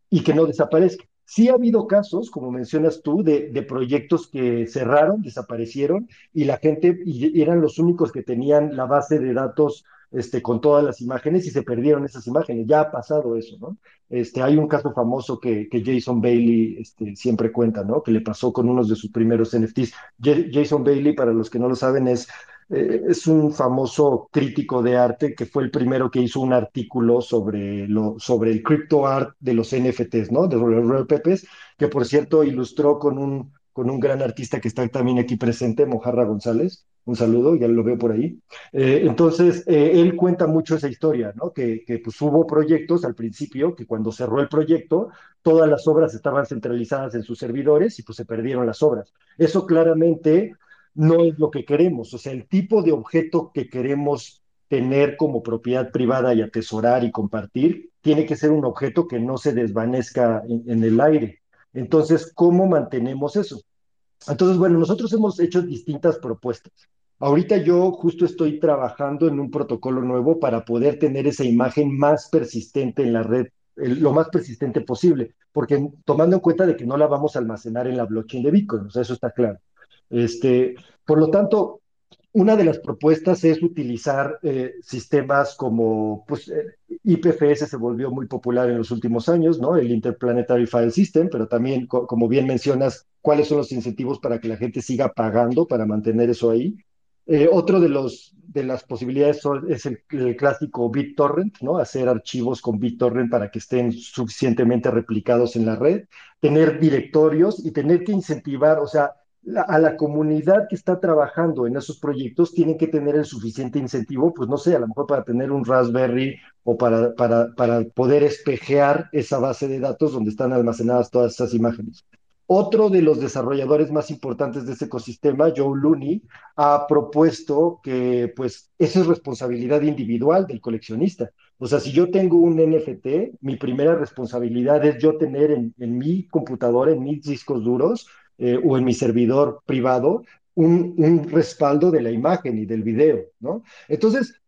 y que no desaparezca? Sí ha habido casos, como mencionas tú, de, proyectos que cerraron, desaparecieron y la gente eran los únicos que tenían la base de datos este, con todas las imágenes y se perdieron esas imágenes. Ya ha pasado eso, ¿no? Este, hay un caso famoso que, que Jason Bailey este, siempre cuenta, ¿no? Que le pasó con unos de sus primeros NFTs. Jason Bailey, para los que no lo saben, es, eh, es un famoso crítico de arte que fue el primero que hizo un artículo sobre, lo, sobre el crypto art de los NFTs, ¿no? De los Pepes, que por cierto ilustró con un, con un gran artista que está también aquí presente, Mojarra González un saludo, ya lo veo por ahí. Eh, entonces, eh, él cuenta mucho esa historia, ¿no? Que, pues hubo proyectos al principio, que cuando cerró el proyecto, todas las obras estaban centralizadas en sus servidores y pues se perdieron las obras. Eso claramente no es lo que queremos, o sea, el tipo de objeto que queremos tener como propiedad privada y atesorar y compartir, tiene que ser un objeto que no se desvanezca en el aire. Entonces, ¿cómo mantenemos eso? Entonces, bueno, nosotros hemos hecho distintas propuestas. Ahorita yo justo estoy trabajando en un protocolo nuevo para poder tener esa imagen más persistente en la red, lo más persistente posible, porque tomando en cuenta de que no la vamos a almacenar en la blockchain de Bitcoin, o sea, eso está claro. Este, por lo tanto, una de las propuestas es utilizar eh, sistemas como, pues, eh, IPFS se volvió muy popular en los últimos años, ¿no? El Interplanetary File System, pero también, co como bien mencionas, cuáles son los incentivos para que la gente siga pagando para mantener eso ahí. Eh, otro de, los, de las posibilidades es el, el, clásico BitTorrent, ¿no? Hacer archivos con BitTorrent para que estén suficientemente replicados en la red, tener directorios y tener que incentivar, o sea, a la comunidad que está trabajando en esos proyectos tienen que tener el suficiente incentivo, pues no sé, a lo mejor para tener un Raspberry o para, para, para poder espejear esa base de datos donde están almacenadas todas esas imágenes. Otro de los desarrolladores más importantes de este ecosistema, Joe Looney, ha propuesto que pues eso es responsabilidad individual del coleccionista. O sea, si yo tengo un NFT, mi primera responsabilidad es yo tener en, mi computadora, en mis discos duros eh, o en mi servidor privado, un, un respaldo de la imagen y del video, ¿no? Entonces,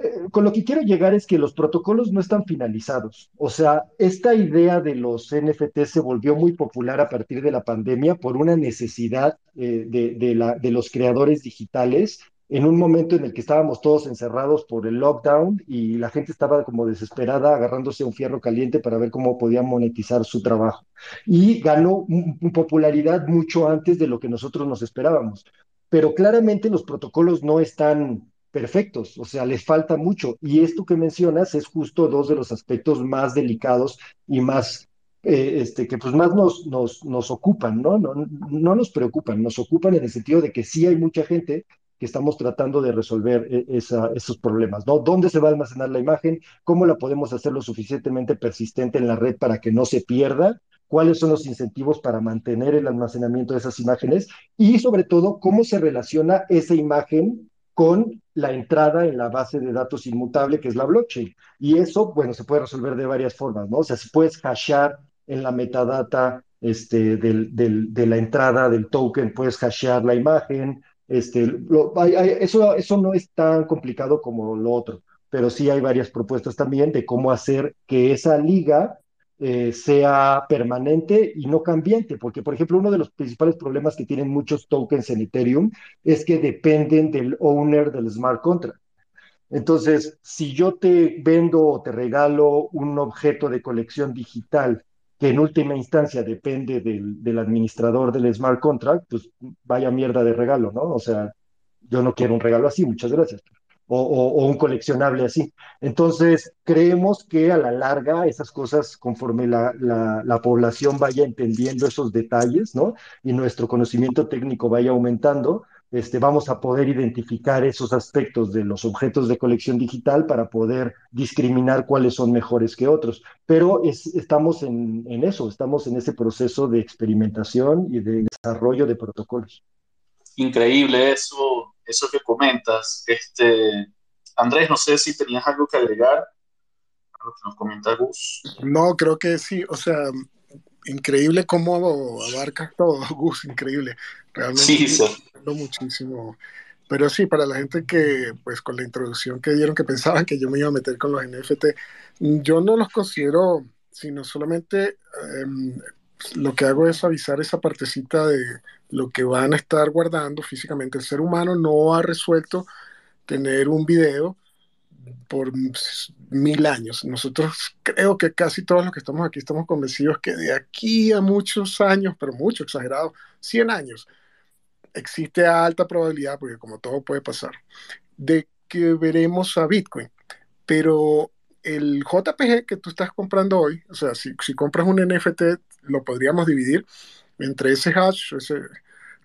eh, con lo que quiero llegar es que los protocolos no están finalizados. O sea, esta idea de los NFT se volvió muy popular a partir de la pandemia por una necesidad eh, de, de, la, de los creadores digitales en un momento en el que estábamos todos encerrados por el lockdown y la gente estaba como desesperada agarrándose un fierro caliente para ver cómo podían monetizar su trabajo. Y ganó popularidad mucho antes de lo que nosotros nos esperábamos. Pero claramente los protocolos no están perfectos, o sea, les falta mucho. Y esto que mencionas es justo dos de los aspectos más delicados y más, eh, este, que pues más nos, nos, nos ocupan, ¿no? ¿no? No nos preocupan, nos ocupan en el sentido de que sí hay mucha gente que estamos tratando de resolver eh, esa, esos problemas, ¿no? ¿Dónde se va a almacenar la imagen? ¿Cómo la podemos hacer lo suficientemente persistente en la red para que no se pierda? ¿Cuáles son los incentivos para mantener el almacenamiento de esas imágenes? Y sobre todo, ¿cómo se relaciona esa imagen con la entrada en la base de datos inmutable que es la blockchain. Y eso, bueno, se puede resolver de varias formas, ¿no? O sea, si puedes hashear en la metadata este, del, del, de la entrada del token, puedes hashear la imagen, este, eso, eso no es tan complicado como lo otro, pero sí hay varias propuestas también de cómo hacer que esa liga eh, sea permanente y no cambiante, porque por ejemplo uno de los principales problemas que tienen muchos tokens en Ethereum es que dependen del owner del smart contract. Entonces, si yo te vendo o te regalo un objeto de colección digital que en última instancia depende del, del administrador del smart contract, pues vaya mierda de regalo, ¿no? O sea, yo no quiero un regalo así, muchas gracias o, un coleccionable así. Entonces, creemos que a la larga esas cosas, conforme la, la, la, población vaya entendiendo esos detalles, ¿no? Y nuestro conocimiento técnico vaya aumentando, este, vamos a poder identificar esos aspectos de los objetos de colección digital para poder discriminar cuáles son mejores que otros. Pero es, estamos en eso, estamos en ese proceso de experimentación y de desarrollo de protocolos. Increíble eso, eso que comentas. Este, Andrés, no sé si tenías algo que agregar a lo que nos comenta Gus. No, creo que sí, o sea, increíble cómo abarca todo, Gus, increíble. Realmente sí, sí. muchísimo. Pero sí, para la gente que, pues con la introducción que dieron, que pensaban que yo me iba a meter con los NFT, yo no los considero, sino solamente eh, lo que hago es avisar esa partecita de lo que van a estar guardando físicamente. El ser humano no ha resuelto tener un video por mil años. Nosotros creo que casi todos los que estamos aquí estamos convencidos que de aquí a muchos años, pero mucho exagerado, 100 años, existe alta probabilidad, porque como todo puede pasar, de que veremos a Bitcoin. Pero el JPG que tú estás comprando hoy, o sea, si, si compras un NFT, lo podríamos dividir entre ese hash, ese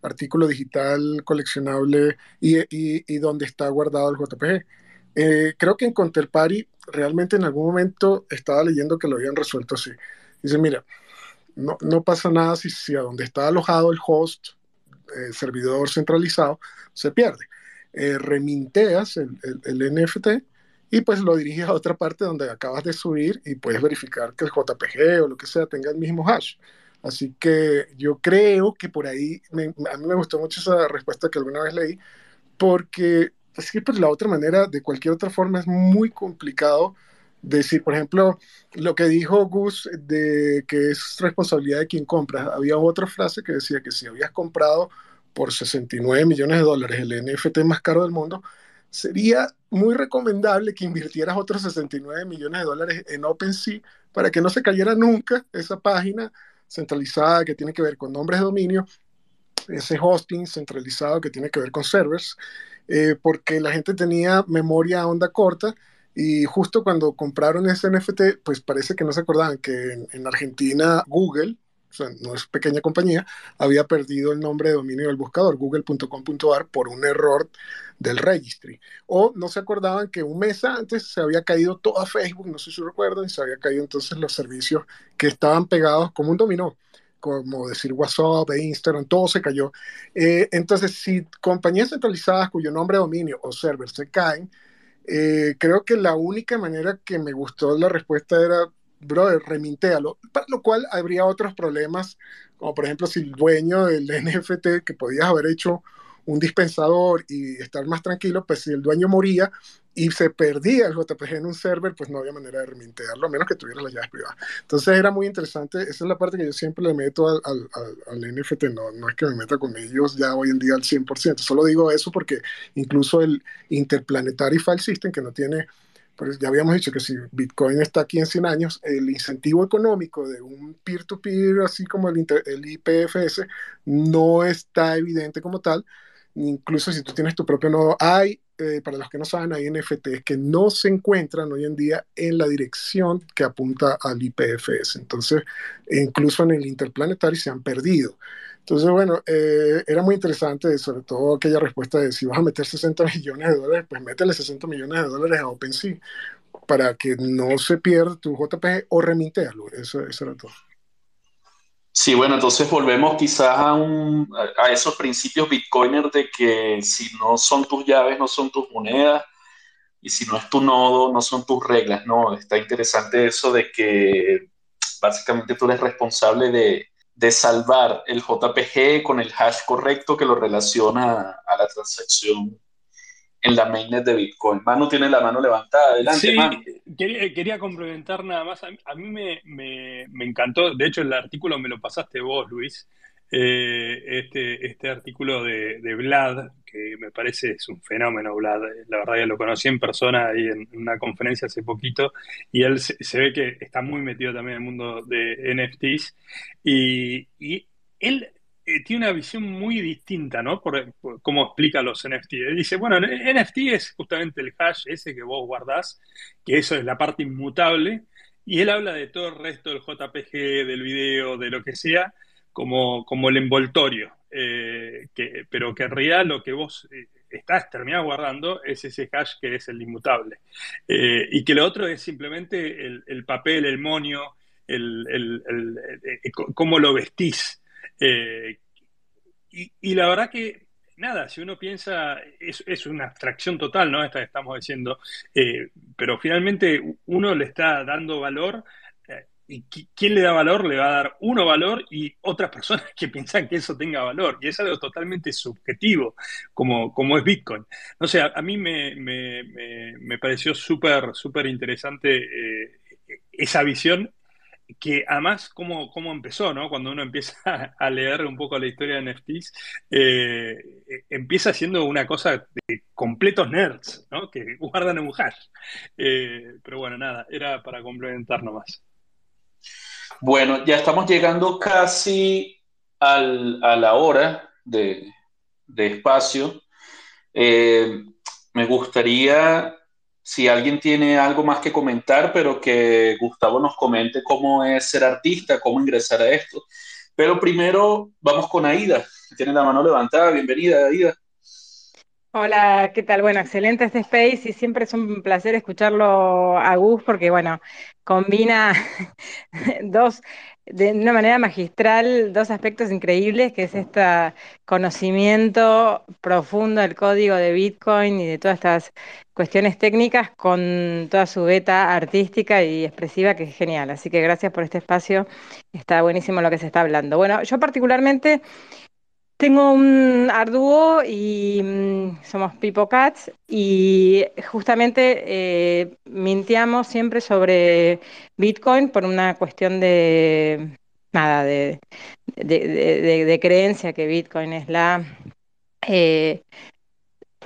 artículo digital coleccionable y, donde está guardado el JPG. Eh, creo que en Conterpari realmente en algún momento estaba leyendo que lo habían resuelto así. Dice, mira, no, pasa nada si, si, a donde está alojado el host, eh, servidor centralizado, se pierde. Eh, reminteas el, el, el, NFT y pues lo diriges a otra parte donde acabas de subir y puedes verificar que el JPG o lo que sea tenga el mismo hash. Así que yo creo que por ahí, me, a mí me gustó mucho esa respuesta que alguna vez leí, porque es que pues la otra manera, de cualquier otra forma, es muy complicado decir, por ejemplo, lo que dijo Gus de que es responsabilidad de quien compra. Había otra frase que decía que si habías comprado por 69 millones de dólares el NFT más caro del mundo, sería muy recomendable que invirtieras otros 69 millones de dólares en OpenSea para que no se cayera nunca esa página centralizada que tiene que ver con nombres de dominio, ese hosting centralizado que tiene que ver con servers, eh, porque la gente tenía memoria a onda corta y justo cuando compraron ese NFT, pues parece que no se acordaban que en, en Argentina Google o sea, no es pequeña compañía, había perdido el nombre de dominio del buscador, google.com.ar, por un error del registry. O no se acordaban que un mes antes se había caído toda Facebook, no sé si recuerdan, se había caído entonces los servicios que estaban pegados como un dominó como decir WhatsApp, e Instagram, todo se cayó. Eh, entonces, si compañías centralizadas cuyo nombre dominio o server se caen, eh, creo que la única manera que me gustó la respuesta era brother, remintéalo. Para lo cual habría otros problemas, como por ejemplo si el dueño del NFT, que podías haber hecho un dispensador y estar más tranquilo, pues si el dueño moría y se perdía el JPG en un server, pues no había manera de remintearlo, a menos que tuviera las llaves privadas. Entonces era muy interesante, esa es la parte que yo siempre le meto al, al, al, NFT, no, no es que me meta con ellos ya hoy en día al 100%, solo digo eso porque incluso el Interplanetary File System, que no tiene pues ya habíamos dicho que si Bitcoin está aquí en 100 años, el incentivo económico de un peer-to-peer, así como el, el IPFS, no está evidente como tal. Incluso si tú tienes tu propio nodo, hay, eh, para los que no saben, hay NFTs que no se encuentran hoy en día en la dirección que apunta al IPFS. Entonces, incluso en el interplanetario se han perdido. Entonces, bueno, eh, era muy interesante, sobre todo aquella respuesta de si vas a meter 60 millones de dólares, pues métele 60 millones de dólares a OpenSea para que no se pierda tu JPG o remintearlo. Eso, eso era todo. Sí, bueno, entonces volvemos quizás a, un, a esos principios bitcoiners de que si no son tus llaves, no son tus monedas, y si no es tu nodo, no son tus reglas, ¿no? Está interesante eso de que básicamente tú eres responsable de, de salvar el JPG con el hash correcto que lo relaciona a la transacción en la mainnet de Bitcoin. Manu tiene la mano levantada. Adelante, sí, Quería, quería, complementar nada más. A mí, me, me, me, encantó, de hecho el artículo me lo pasaste vos, Luis, eh, este, este artículo de, Vlad, que me parece es un fenómeno, Vlad. La verdad que lo conocí en persona ahí en una conferencia hace poquito y él se, ve que está muy metido también en el mundo de NFTs y, él eh, tiene una visión muy distinta, ¿no? Por, cómo explica los NFT. Él dice, bueno, NFT es justamente el hash ese que vos guardás, que eso es la parte inmutable, y él habla de todo el resto del JPG, del video, de lo que sea, como, como el envoltorio, eh, que, pero que en realidad lo que vos eh, estás terminado guardando es ese hash que es el inmutable. Eh, y que lo otro es simplemente el, el papel, el monio, el, el, cómo lo vestís. Y, y, la verdad que, nada, si uno piensa, es, es una abstracción total, ¿no? Esta que estamos diciendo, pero finalmente uno le está dando valor ¿Y quién le da valor? Le va a dar uno valor y otras personas que piensan que eso tenga valor. Y es algo totalmente subjetivo, como, como es Bitcoin. No sé, a, mí me, me, me, pareció súper, súper interesante eh, esa visión que además cómo, cómo, empezó, ¿no? Cuando uno empieza a leer un poco la historia de NFTs, eh, empieza siendo una cosa de completos nerds, ¿no? Que guardan un hash. Eh, pero bueno, nada, era para complementar nomás. Bueno, ya estamos llegando casi al, a la hora de, de espacio. Eh, me gustaría, si alguien tiene algo más que comentar, pero que Gustavo nos comente cómo es ser artista, cómo ingresar a esto. Pero primero vamos con Aida, que tiene la mano levantada. Bienvenida, Aida. Hola, ¿qué tal? Bueno, excelente este space y siempre es un placer escucharlo a Gus porque, bueno, combina dos, de una manera magistral, dos aspectos increíbles, que es este conocimiento profundo del código de Bitcoin y de todas estas cuestiones técnicas con toda su beta artística y expresiva, que es genial. Así que gracias por este espacio, está buenísimo lo que se está hablando. Bueno, yo particularmente... Tengo un Arduo y mm, somos Pipo Cats y justamente eh, mintiamos siempre sobre Bitcoin por una cuestión de nada, de, de, creencia que Bitcoin es la eh,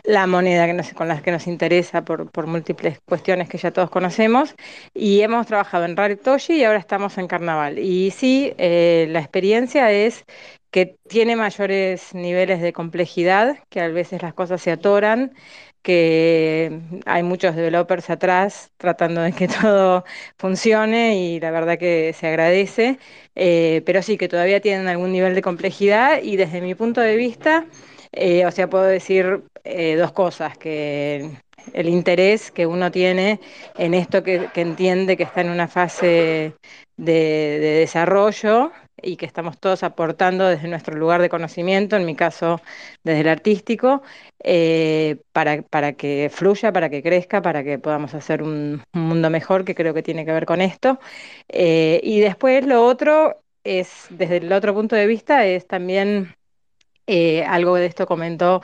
la moneda que con la que nos interesa por, por, múltiples cuestiones que ya todos conocemos. Y hemos trabajado en Toshi y ahora estamos en Carnaval. Y sí, eh, la experiencia es que tiene mayores niveles de complejidad, que a veces las cosas se atoran, que hay muchos developers atrás tratando de que todo funcione y la verdad que se agradece, eh, pero sí que todavía tienen algún nivel de complejidad y desde mi punto de vista, eh, o sea, puedo decir eh, dos cosas, que el interés que uno tiene en esto que, entiende que está en una fase de, desarrollo y que estamos todos aportando desde nuestro lugar de conocimiento, en mi caso desde el artístico, eh, para, para, que fluya, para que crezca, para que podamos hacer un, mundo mejor, que creo que tiene que ver con esto. Eh, y después lo otro es, desde el otro punto de vista, es también Eh, algo de esto comentó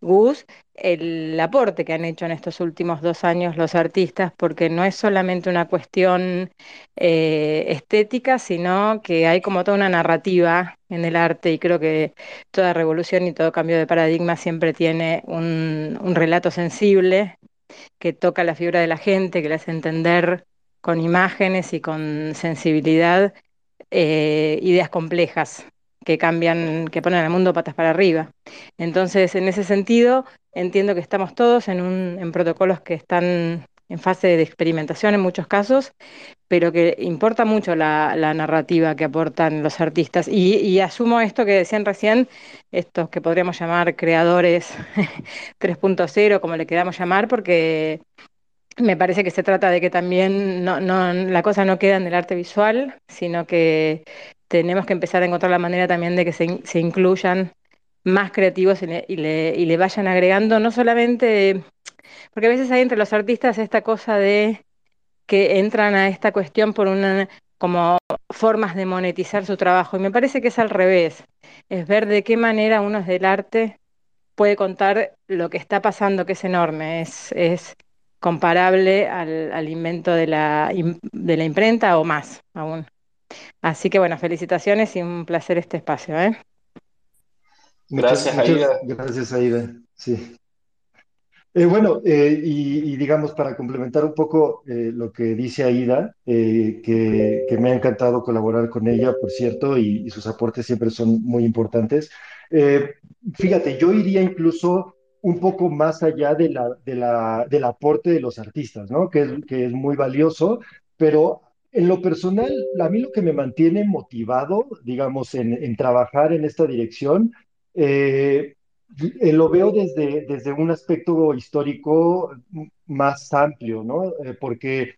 Gus, el aporte que han hecho en estos últimos dos años los artistas, porque no es solamente una cuestión eh, estética, sino que hay como toda una narrativa en el arte y creo que toda revolución y todo cambio de paradigma siempre tiene un, relato sensible que toca la fibra de la gente, que le hace entender con imágenes y con sensibilidad eh, ideas complejas que cambian, que ponen al mundo patas para arriba. Entonces, en ese sentido, entiendo que estamos todos en, un, en protocolos que están en fase de experimentación en muchos casos, pero que importa mucho la, narrativa que aportan los artistas. Y, y, asumo esto que decían recién, estos que podríamos llamar creadores 3.0, como le queramos llamar, porque me parece que se trata de que también no, no, la cosa no queda en el arte visual, sino que tenemos que empezar a encontrar la manera también de que se, se incluyan más creativos y le, y, le, y le, vayan agregando, no solamente, porque a veces hay entre los artistas esta cosa de que entran a esta cuestión por una como formas de monetizar su trabajo, y me parece que es al revés, es ver de qué manera uno del arte puede contar lo que está pasando, que es enorme, es, es comparable al, al invento de la, de la imprenta o más aún. Así que bueno, felicitaciones y un placer este espacio. ¿eh? Gracias, muchas, Aida. Muchas gracias, Aida. Sí. Eh, bueno, eh, y, y, digamos, para complementar un poco eh, lo que dice Aida, que, que, me ha encantado colaborar con ella, por cierto, y, y sus aportes siempre son muy importantes. fíjate, yo iría incluso un poco más allá de la, de la, del aporte de los artistas, ¿no? Que es, que es muy valioso, pero en lo personal, a mí lo que me mantiene motivado, digamos, en, en trabajar en esta dirección, eh, lo veo desde, desde un aspecto histórico más amplio, ¿no? Eh, porque,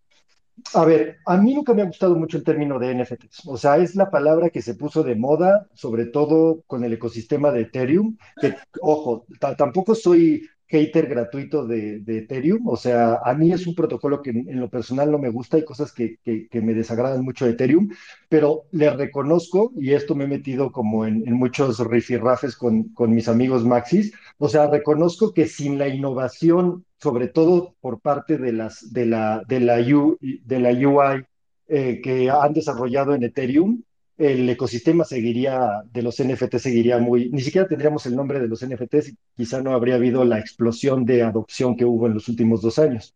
a ver, a mí nunca me ha gustado mucho el término de NFTs. O sea, es la palabra que se puso de moda, sobre todo con el ecosistema de Ethereum, que, ojo, tampoco soy hater gratuito de, Ethereum. O sea, a mí es un protocolo que en, lo personal no me gusta, hay cosas que, que, que, me desagradan mucho de Ethereum, pero le reconozco, y esto me he metido como en, en muchos rifirrafes con, con mis amigos Maxis, o sea, reconozco que sin la innovación, sobre todo por parte de, las, de, la, de, la, U, de la UI eh, que han desarrollado en Ethereum, el ecosistema seguiría, de los NFT seguiría muy, ni siquiera tendríamos el nombre de los NFTs y quizá no habría habido la explosión de adopción que hubo en los últimos dos años.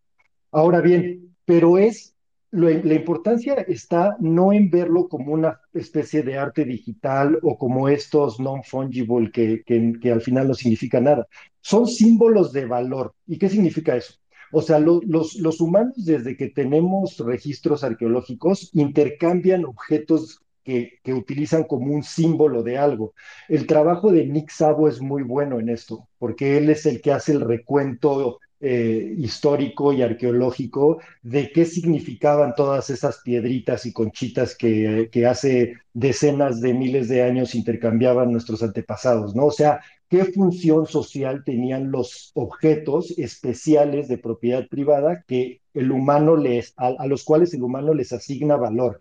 Ahora bien, pero es, la importancia está no en verlo como una especie de arte digital o como estos non-fungible que, que, al final no significa nada. Son símbolos de valor. ¿Y qué significa eso? O sea, lo, los, los, humanos desde que tenemos registros arqueológicos intercambian objetos que, utilizan como un símbolo de algo. El trabajo de Nick Sabo es muy bueno en esto, porque él es el que hace el recuento eh, histórico y arqueológico de qué significaban todas esas piedritas y conchitas que, hace decenas de miles de años intercambiaban nuestros antepasados, ¿no? O sea, qué función social tenían los objetos especiales de propiedad privada que el humano les, a los cuales el humano les asigna valor.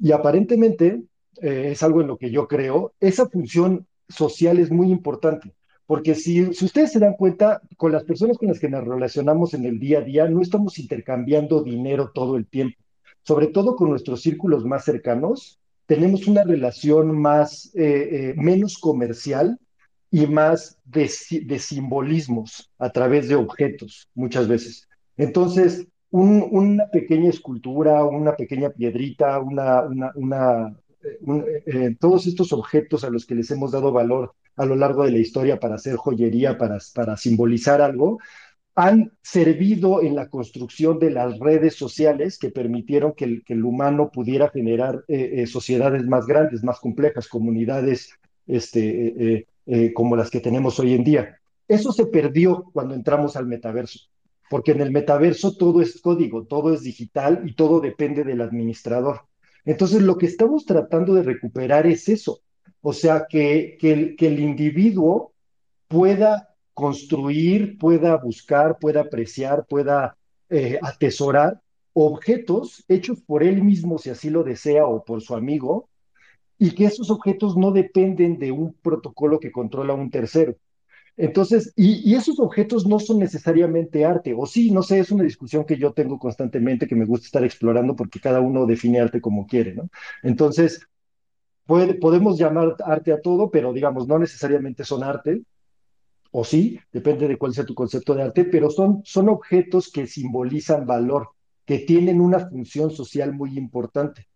Y aparentemente, eh, es algo en lo que yo creo, esa función social es muy importante. Porque si, ustedes se dan cuenta, con las personas con las que nos relacionamos en el día a día, no estamos intercambiando dinero todo el tiempo. Sobre todo con nuestros círculos más cercanos, tenemos una relación más, eh, eh, menos comercial y más de, simbolismos a través de objetos, muchas veces. Entonces, un, una pequeña escultura, una pequeña piedrita, una, una, una un, eh, todos estos objetos a los que les hemos dado valor a lo largo de la historia para hacer joyería, para, para simbolizar algo, han servido en la construcción de las redes sociales que permitieron que el, humano pudiera generar eh, eh, sociedades más grandes, más complejas, comunidades este, eh, como las que tenemos hoy en día. Eso se perdió cuando entramos al metaverso porque en el metaverso todo es código, todo es digital y todo depende del administrador. Entonces, lo que estamos tratando de recuperar es eso, o sea, que, el individuo pueda construir, pueda buscar, pueda apreciar, pueda eh, atesorar objetos hechos por él mismo, si así lo desea, o por su amigo, y que esos objetos no dependen de un protocolo que controla un tercero. Entonces, y, esos objetos no son necesariamente arte, o sí, no sé, es una discusión que yo tengo constantemente, que me gusta estar explorando porque cada uno define arte como quiere, ¿no? Entonces, podemos llamar arte a todo, pero digamos, no necesariamente son arte, o sí, depende de cuál sea tu concepto de arte, pero son, son objetos que simbolizan valor, que tienen una función social muy importante.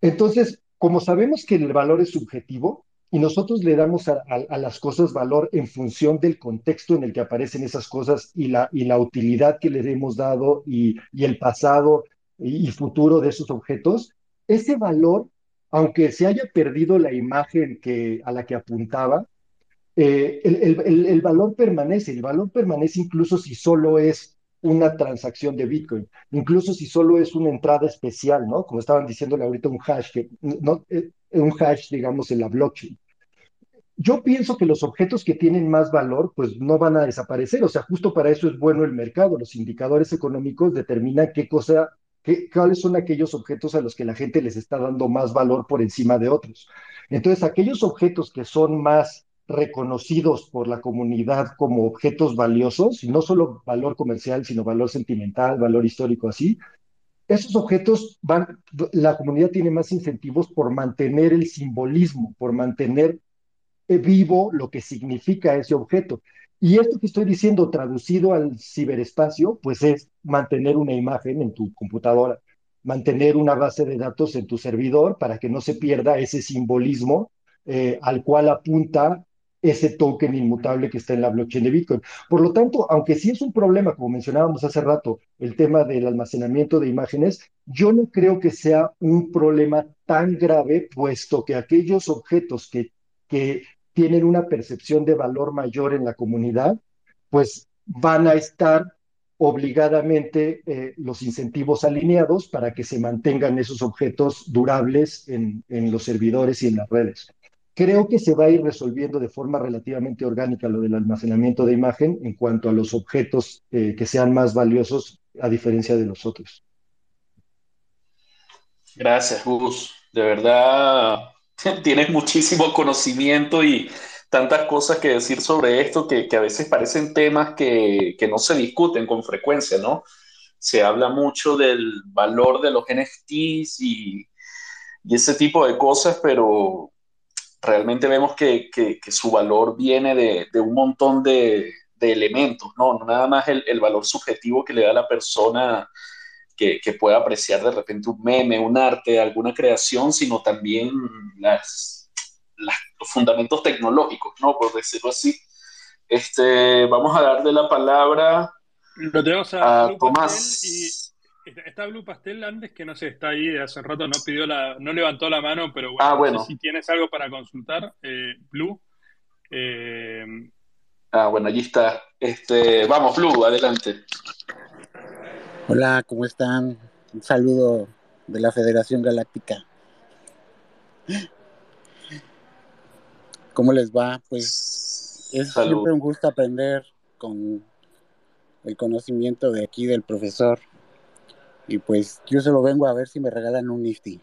Entonces, como sabemos que el valor es subjetivo y nosotros le damos a, las cosas valor en función del contexto en el que aparecen esas cosas y la, y la utilidad que le hemos dado y, el pasado y, futuro de esos objetos, ese valor, aunque se haya perdido la imagen que, a la que apuntaba, eh, el, valor permanece, el valor permanece incluso si solo es una transacción de Bitcoin, incluso si solo es una entrada especial, ¿no? Como estaban diciéndole ahorita un hash, que, eh, un hash, digamos, en la blockchain. Yo pienso que los objetos que tienen más valor, pues no van a desaparecer, o sea, justo para eso es bueno el mercado, los indicadores económicos determinan qué cosa, qué, cuáles son aquellos objetos a los que la gente les está dando más valor por encima de otros. Entonces, aquellos objetos que son más reconocidos por la comunidad como objetos valiosos, no solo valor comercial, sino valor sentimental, valor histórico así, esos objetos van, la comunidad tiene más incentivos por mantener el simbolismo, por mantener vivo lo que significa ese objeto. Y esto que estoy diciendo traducido al ciberespacio, pues es mantener una imagen en tu computadora, mantener una base de datos en tu servidor para que no se pierda ese simbolismo eh, al cual apunta ese token inmutable que está en la blockchain de Bitcoin. Por lo tanto, aunque sí es un problema, como mencionábamos hace rato, el tema del almacenamiento de imágenes, yo no creo que sea un problema tan grave, puesto que aquellos objetos que, que tienen una percepción de valor mayor en la comunidad, pues van a estar obligadamente eh, los incentivos alineados para que se mantengan esos objetos durables en, los servidores y en las redes. Creo que se va a ir resolviendo de forma relativamente orgánica lo del almacenamiento de imagen en cuanto a los objetos eh, que sean más valiosos a diferencia de los otros. Gracias, Gus. De verdad, tienes muchísimo conocimiento y tantas cosas que decir sobre esto que, que a veces parecen temas que, que, no se discuten con frecuencia, ¿no? Se habla mucho del valor de los NFTs y, y ese tipo de cosas, pero realmente vemos que, que, su valor viene de, de un montón de, de, elementos, ¿no? Nada más el, el, valor subjetivo que le da la persona que, que, pueda apreciar de repente un meme, un arte, alguna creación, sino también las, las, los fundamentos tecnológicos, ¿no? Por decirlo así. Este, vamos a darle la palabra Lo tenemos a, a Tomás. Y Está Blue Pastel antes que no sé, está ahí hace rato, no pidió la, no levantó la mano, pero bueno, ah, bueno. No sé si tienes algo para consultar, eh, Blue. Eh... Ah, bueno, allí está. Este, vamos, Blue, adelante. Hola, ¿cómo están? Un saludo de la Federación Galáctica. ¿Cómo les va? Pues es Salud. siempre un gusto aprender con el conocimiento de aquí del profesor. Y pues yo se lo vengo a ver si me regalan un Nifty.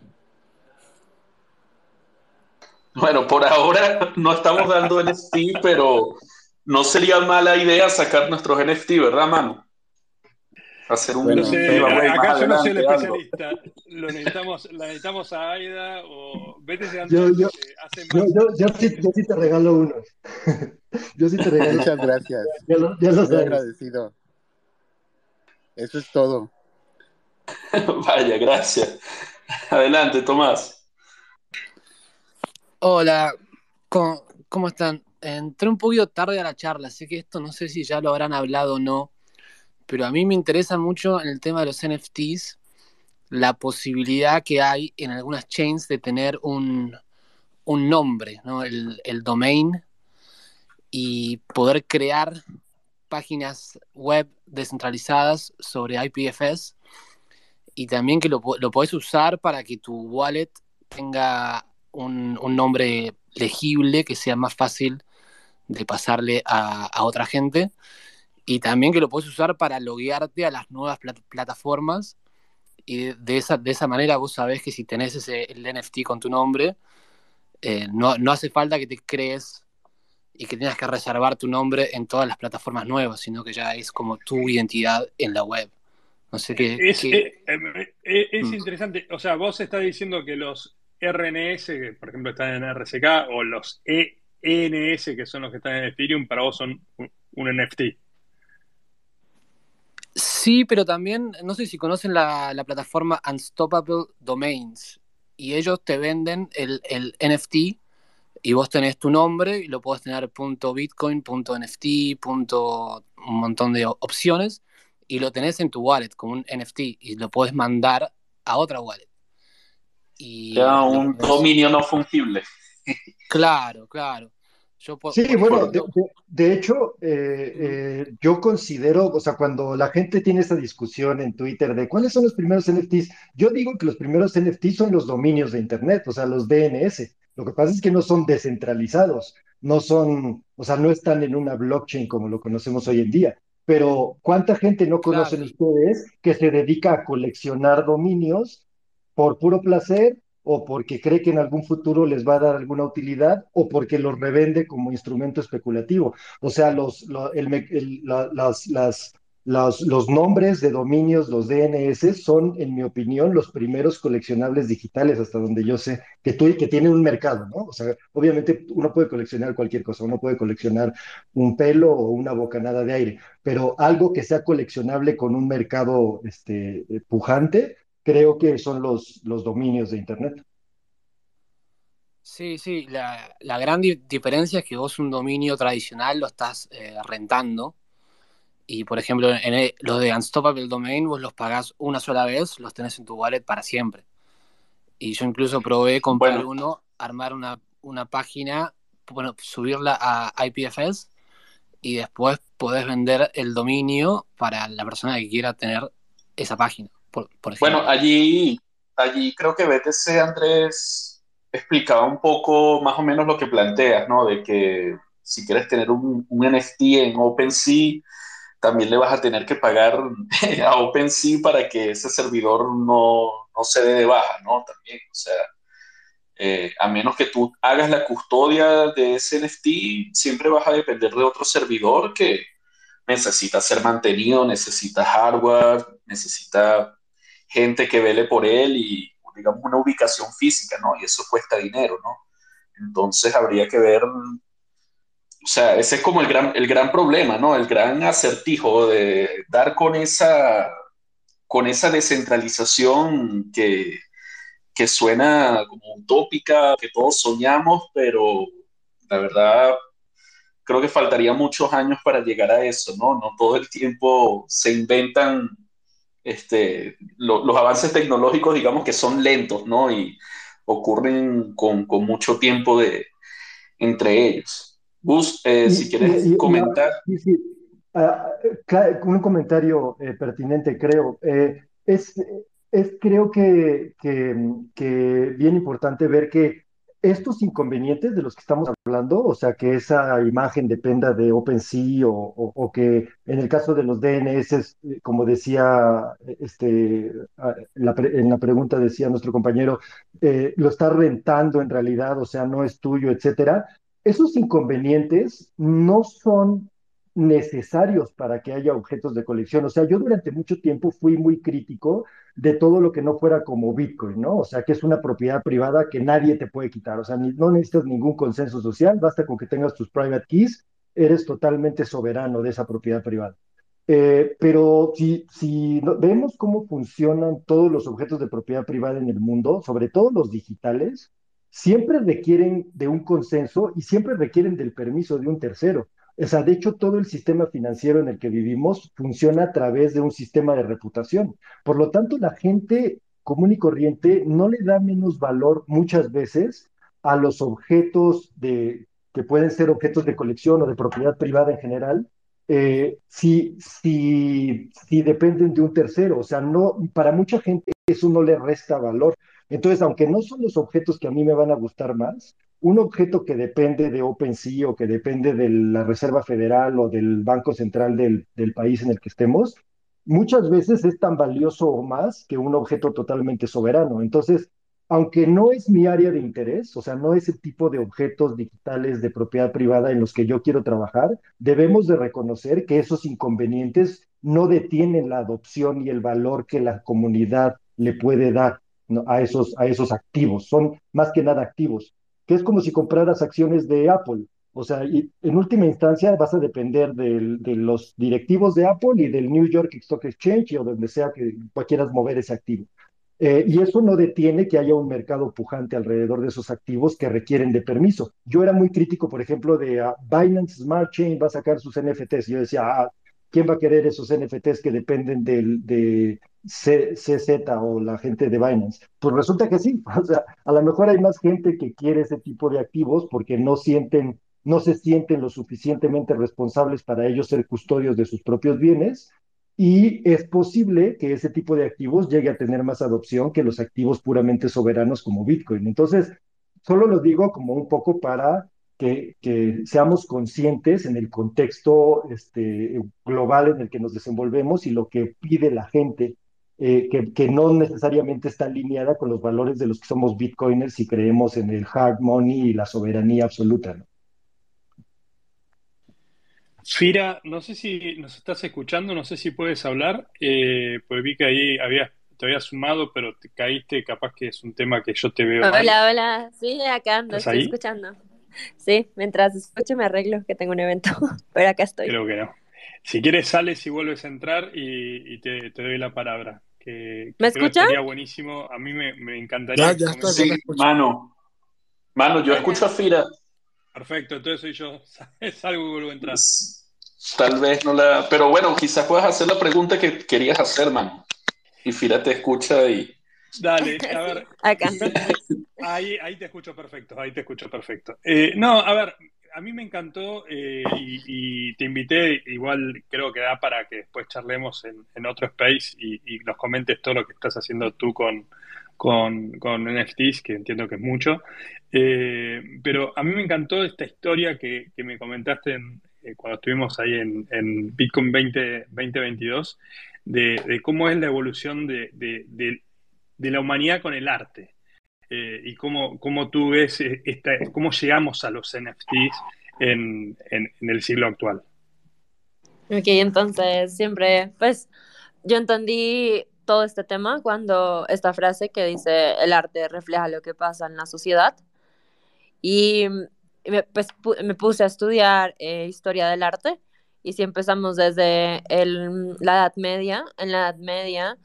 Bueno, por ahora no estamos dando NFT, pero no sería mala idea sacar nuestros NFT, ¿verdad, mano? Hacer un bueno, sé, acá yo no soy el especialista. Lo necesitamos, la necesitamos a Aida o vete yo, yo, hace yo, yo, yo, sí, yo, sí, te regalo uno. yo sí te regalo. Muchas gracias. Ya lo, ya lo Estoy agradecido. Eso es todo. Vaya, gracias. Adelante, Tomás. Hola, ¿cómo, ¿cómo, están? Entré un poquito tarde a la charla, así que esto no sé si ya lo habrán hablado o no, pero a mí me interesa mucho en el tema de los NFTs la posibilidad que hay en algunas chains de tener un, un nombre, ¿no? el, el domain, y poder crear páginas web descentralizadas sobre IPFS y también que lo, lo podés usar para que tu wallet tenga un, un, nombre legible, que sea más fácil de pasarle a, a, otra gente. Y también que lo podés usar para loguearte a las nuevas plat plataformas. Y de esa, de esa manera vos sabés que si tenés ese, el NFT con tu nombre, eh, no, no hace falta que te crees y que tengas que reservar tu nombre en todas las plataformas nuevas, sino que ya es como tu identidad en la web. No sé qué. Es, eh, eh, es, mm. interesante. O sea, vos estás diciendo que los RNS, que por ejemplo están en RCK, o los ENS, que son los que están en Ethereum, para vos son un, NFT. Sí, pero también, no sé si conocen la, la, plataforma Unstoppable Domains, y ellos te venden el, el NFT y vos tenés tu nombre y lo podés tener punto .bitcoin, punto .nft, punto un montón de opciones y lo tenés en tu wallet como un NFT y lo podés mandar a otra wallet. Y un dominio no fungible. Claro, claro. Sí, bueno, de, hecho, eh, eh, yo considero, o sea, cuando la gente tiene esta discusión en Twitter de cuáles son los primeros NFTs, yo digo que los primeros NFTs son los dominios de Internet, o sea, los DNS. Lo que pasa es que no son descentralizados, no son, o sea, no están en una blockchain como lo conocemos hoy en día. Pero ¿cuánta gente no conocen ustedes que se dedica a coleccionar dominios por puro placer o porque cree que en algún futuro les va a dar alguna utilidad o porque los revende como instrumento especulativo? O sea, los, las, las los, nombres de dominios, los DNS, son, en mi opinión, los primeros coleccionables digitales, hasta donde yo sé, que, tú, que tienen un mercado, ¿no? O sea, obviamente uno puede coleccionar cualquier cosa, uno puede coleccionar un pelo o una bocanada de aire, pero algo que sea coleccionable con un mercado este, pujante, creo que son los, los dominios de Internet. Sí, sí, la, gran diferencia es que vos un dominio tradicional lo estás eh, rentando y por ejemplo, en los de Unstoppable Domain, vos los pagás una sola vez, los tenés en tu wallet para siempre. Y yo incluso probé comprar uno, armar una, una página, bueno, subirla a IPFS y después podés vender el dominio para la persona que quiera tener esa página. Por, bueno, allí, allí creo que BTC Andrés explicaba un poco más o menos lo que planteas, ¿no? De que si quieres tener un, un NFT en OpenSea, también le vas a tener que pagar a OpenSea para que ese servidor no, no se dé de baja, ¿no? También, o sea, eh, a menos que tú hagas la custodia de ese NFT, siempre vas a depender de otro servidor que necesita ser mantenido, necesita hardware, necesita gente que vele por él y, digamos, una ubicación física, ¿no? Y eso cuesta dinero, ¿no? Entonces habría que ver o sea, ese es como el gran, el gran problema, ¿no? El gran acertijo de dar con esa, con esa descentralización que, que suena como utópica, que todos soñamos, pero la verdad creo que faltaría muchos años para llegar a eso, ¿no? No todo el tiempo se inventan este, los avances tecnológicos, digamos que son lentos, ¿no? Y ocurren con, con mucho tiempo de, entre ellos. Gus, eh, si quieres comentar. Ah, un comentario eh, pertinente, creo. Eh, es, es, creo que, que, bien importante ver que estos inconvenientes de los que estamos hablando, o sea, que esa imagen dependa de OpenSea o, que en el caso de los DNS, como decía este, en la, en la pregunta decía nuestro compañero, lo está rentando en realidad, o sea, no es tuyo, etcétera esos inconvenientes no son necesarios para que haya objetos de colección. O sea, yo durante mucho tiempo fui muy crítico de todo lo que no fuera como Bitcoin, ¿no? O sea, que es una propiedad privada que nadie te puede quitar. O sea, no necesitas ningún consenso social, basta con que tengas tus private keys, eres totalmente soberano de esa propiedad privada. Eh, pero si, si vemos cómo funcionan todos los objetos de propiedad privada en el mundo, sobre todo los digitales, siempre requieren de un consenso y siempre requieren del permiso de un tercero. O sea, de hecho, todo el sistema financiero en el que vivimos funciona a través de un sistema de reputación. Por lo tanto, la gente común y corriente no le da menos valor muchas veces a los objetos que pueden ser objetos de colección o de propiedad privada en general, eh, si, si, si dependen de un tercero. O sea, no, para mucha gente eso no le resta valor. Entonces, aunque no son los objetos que a mí me van a gustar más, un objeto que depende de OpenSea o que depende de la Reserva Federal o del Banco Central del, país en el que estemos, muchas veces es tan valioso o más que un objeto totalmente soberano. Entonces, aunque no es mi área de interés, o sea, no es el tipo de objetos digitales de propiedad privada en los que yo quiero trabajar, debemos de reconocer que esos inconvenientes no detienen la adopción y el valor que la comunidad le puede dar a, esos, a esos activos. Son más que nada activos, que es como si compraras acciones de Apple. O sea, en última instancia vas a depender de los directivos de Apple y del New York Stock Exchange o donde sea que quieras mover ese activo. Eh, y eso no detiene que haya un mercado pujante alrededor de esos activos que requieren de permiso. Yo era muy crítico, por ejemplo, de uh, Binance Smart Chain va a sacar sus NFTs. Yo decía, ah, ¿quién va a querer esos NFTs que dependen del, de CZ o la gente de Binance? Pues resulta que sí. O sea, a lo mejor hay más gente que quiere ese tipo de activos porque no sienten no se sienten lo suficientemente responsables para ellos ser custodios de sus propios bienes y es posible que ese tipo de activos llegue a tener más adopción que los activos puramente soberanos como Bitcoin. Entonces, solo lo digo como un poco para que, seamos conscientes en el contexto este, global en el que nos desenvolvemos y lo que pide la gente, eh, que, que, no necesariamente está alineada con los valores de los que somos bitcoiners y creemos en el hard money y la soberanía absoluta. ¿no? Fira, no sé si nos estás escuchando, no sé si puedes hablar, eh, pues vi que ahí había, te había sumado, pero te caíste, capaz que es un tema que yo te veo. Hola, hola, sí, acá ando, estoy escuchando. Sí, mientras escucho me arreglo que tengo un evento, pero acá estoy. Creo que no. Si quieres sales y vuelves a entrar y, te, doy la palabra. Que, ¿Me escuchas? Sería buenísimo, a mí me, encantaría. Ya, ya está, mano, mano, yo escucho a Fira. Perfecto, entonces soy yo. Es algo que vuelvo a entrar. Tal vez no la. Pero bueno, quizás puedas hacer la pregunta que querías hacer, man. Y Fira te escucha y. Dale, a ver. Acá. Ahí, ahí te escucho perfecto, ahí te escucho perfecto. Eh, no, a ver, a mí me encantó eh, y, te invité, igual creo que da para que después charlemos en, otro space y, nos comentes todo lo que estás haciendo tú con, con, con NFTs, que entiendo que es mucho. Eh, pero a mí me encantó esta historia que, que me comentaste en, eh, cuando estuvimos ahí en, en Bitcoin 20, 2022, de, de, cómo es la evolución de, de, la humanidad con el arte. Eh, y cómo, cómo, tú ves esta, cómo llegamos a los NFTs en, en, en el siglo actual. Ok, entonces siempre, pues yo entendí todo este tema cuando esta frase que dice el arte refleja lo que pasa en la sociedad. Y me, pues, me puse a estudiar eh, historia del arte y si empezamos desde el, la Edad Media, en la Edad Media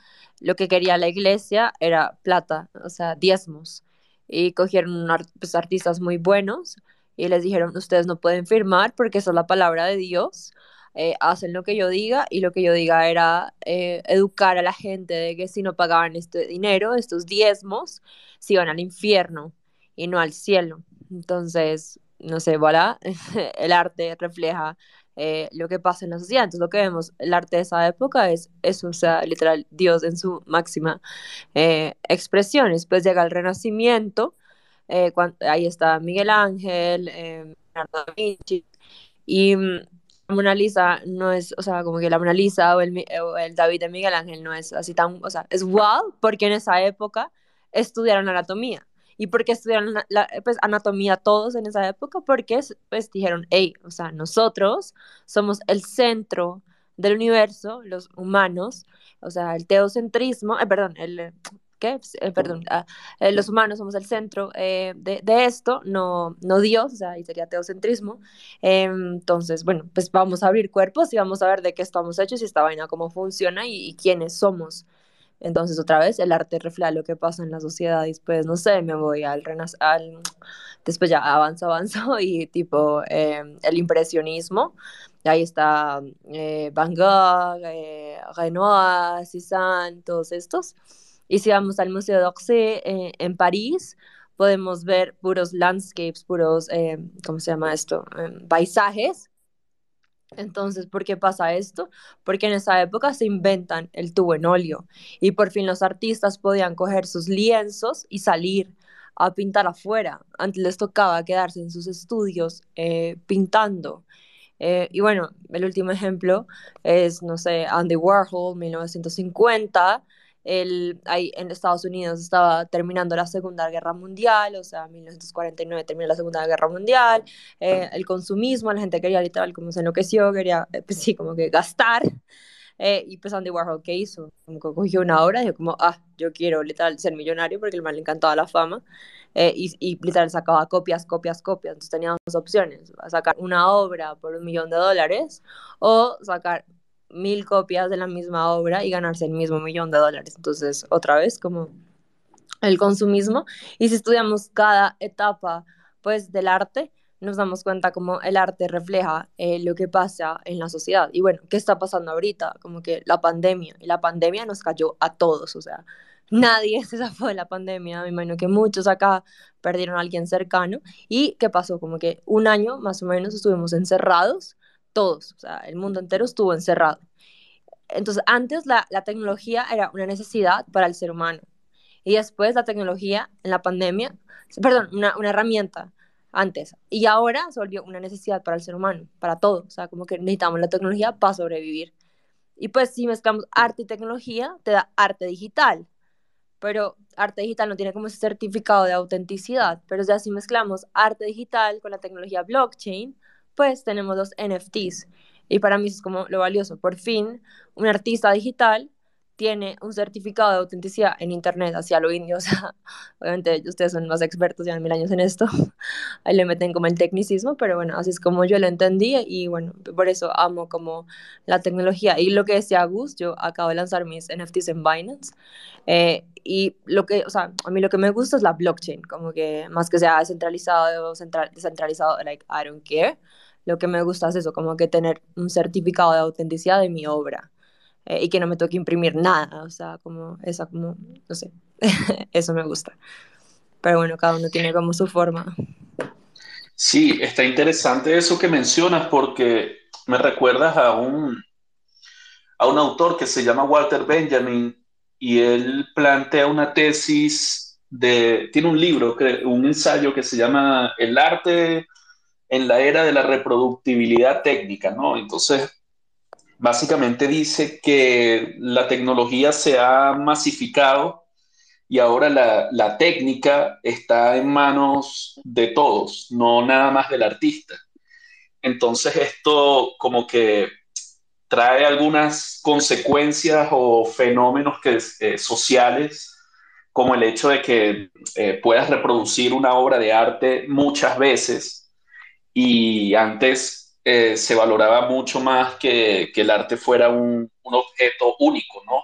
lo que quería la iglesia era plata, o sea, diezmos. Y cogieron pues, artistas muy buenos y les dijeron, ustedes no pueden firmar porque esa es la palabra de Dios, eh, hacen lo que yo diga y lo que yo diga era eh, educar a la gente de que si no pagaban este dinero, estos diezmos, se iban al infierno y no al cielo. Entonces, no sé, voilà, el arte refleja eh, lo que pasa en la sociedad. Entonces, lo que vemos, el arte de esa época es eso, o sea, literal, Dios en su máxima eh, expresión. Después llega el Renacimiento, eh, ahí está Miguel Ángel, Leonardo da Vinci, y mm, la Mona Lisa no es, o sea, como que la Mona Lisa o el, o el David de Miguel Ángel no es así tan, o sea, es wow, porque en esa época estudiaron anatomía. ¿Y por qué estudiaron la, pues, anatomía todos en esa época? Porque pues dijeron, hey, o sea, nosotros somos el centro del universo, los humanos, o sea, el teocentrismo, eh, perdón, el, ¿qué? Eh, perdón, ah, eh, los humanos somos el centro de, de, esto, no, no Dios, o sea, ahí sería teocentrismo. entonces, bueno, pues vamos a abrir cuerpos y vamos a ver de qué estamos hechos y esta vaina cómo funciona y, y quiénes somos. Entonces, otra vez, el arte refleja lo que pasa en la sociedad y después, no sé, me voy al, al después ya avanzo, avanzo y tipo em, el impresionismo. Ahí está eh, Van Gogh, eh, Renoir, Cézanne, todos estos. Y si vamos al Museo d'Orsay eh, en París, podemos ver puros landscapes, puros, em, ¿cómo se llama esto? Em, paisajes entonces, ¿por qué pasa esto? Porque en esa época se inventan el tubo en óleo y por fin los artistas podían coger sus lienzos y salir a pintar afuera. Antes les tocaba quedarse en sus estudios eh, pintando. Eh, y bueno, el último ejemplo es, no sé, Andy Warhol, 1950, el, ahí en Estados Unidos estaba terminando la Segunda Guerra Mundial, o sea, en 1949 terminó la Segunda Guerra Mundial, eh, el consumismo, la gente quería literal como se enloqueció, quería, eh, pues sí, como que gastar. Eh, y pues Andy Warhol, ¿qué hizo? Como que cogió una obra y dijo como, ah, yo quiero literal ser millonario porque el mal le encantaba la fama. y, y, literal sacaba copias, copias, copias. Entonces teníamos dos opciones, sacar una obra por un millón de dólares o sacar mil copias de la misma obra y ganarse el mismo millón de dólares. Entonces, otra vez, como el consumismo. Y si estudiamos cada etapa, pues, del arte, nos damos cuenta como el arte refleja eh, lo que pasa en la sociedad. Y bueno, ¿qué está pasando ahorita? Como que la pandemia. Y la pandemia nos cayó a todos, o sea, nadie se zafó de la pandemia. Me imagino que muchos acá perdieron a alguien cercano. ¿Y qué pasó? Como que un año más o menos estuvimos encerrados todos, o sea, el mundo entero estuvo encerrado. Entonces, antes la, tecnología era una necesidad para el ser humano. Y después la tecnología en la pandemia, perdón, una, una herramienta antes. Y ahora se volvió una necesidad para el ser humano, para todo, o sea, como que necesitamos la tecnología para sobrevivir. Y pues si mezclamos arte y tecnología, te da arte digital, pero arte digital no tiene como ese certificado de autenticidad, pero ya si mezclamos arte digital con la tecnología blockchain, pues tenemos los NFTs. Y para mí es como lo valioso. Por fin, un artista digital tiene un certificado de autenticidad en Internet hacia lo indio. O sea, obviamente ustedes son más expertos, llevan mil años en esto. Ahí le meten como el tecnicismo, pero bueno, así es como yo lo entendí y bueno, por eso amo como la tecnología. Y lo que decía Gus, yo acabo de lanzar mis NFTs en Binance. Eh, y lo que, o sea, a mí lo que me gusta es la blockchain, como que más que sea descentralizado o descentralizado, like, I don't care lo que me gusta es eso, como que tener un certificado de autenticidad de mi obra eh, y que no me toque imprimir nada, o sea, como esa, como, no sé, eso me gusta. Pero bueno, cada uno tiene como su forma. Sí, está interesante eso que mencionas porque me recuerdas a un, a un autor que se llama Walter Benjamin y él plantea una tesis de, tiene un libro, un ensayo que se llama El arte en la era de la reproductibilidad técnica, ¿no? Entonces, básicamente dice que la tecnología se ha masificado y ahora la, técnica está en manos de todos, no nada más del artista. Entonces esto como que trae algunas consecuencias o fenómenos que, eh, sociales, como el hecho de que eh, puedas reproducir una obra de arte muchas veces y antes eh, se valoraba mucho más que, que el arte fuera un, un, objeto único, ¿no?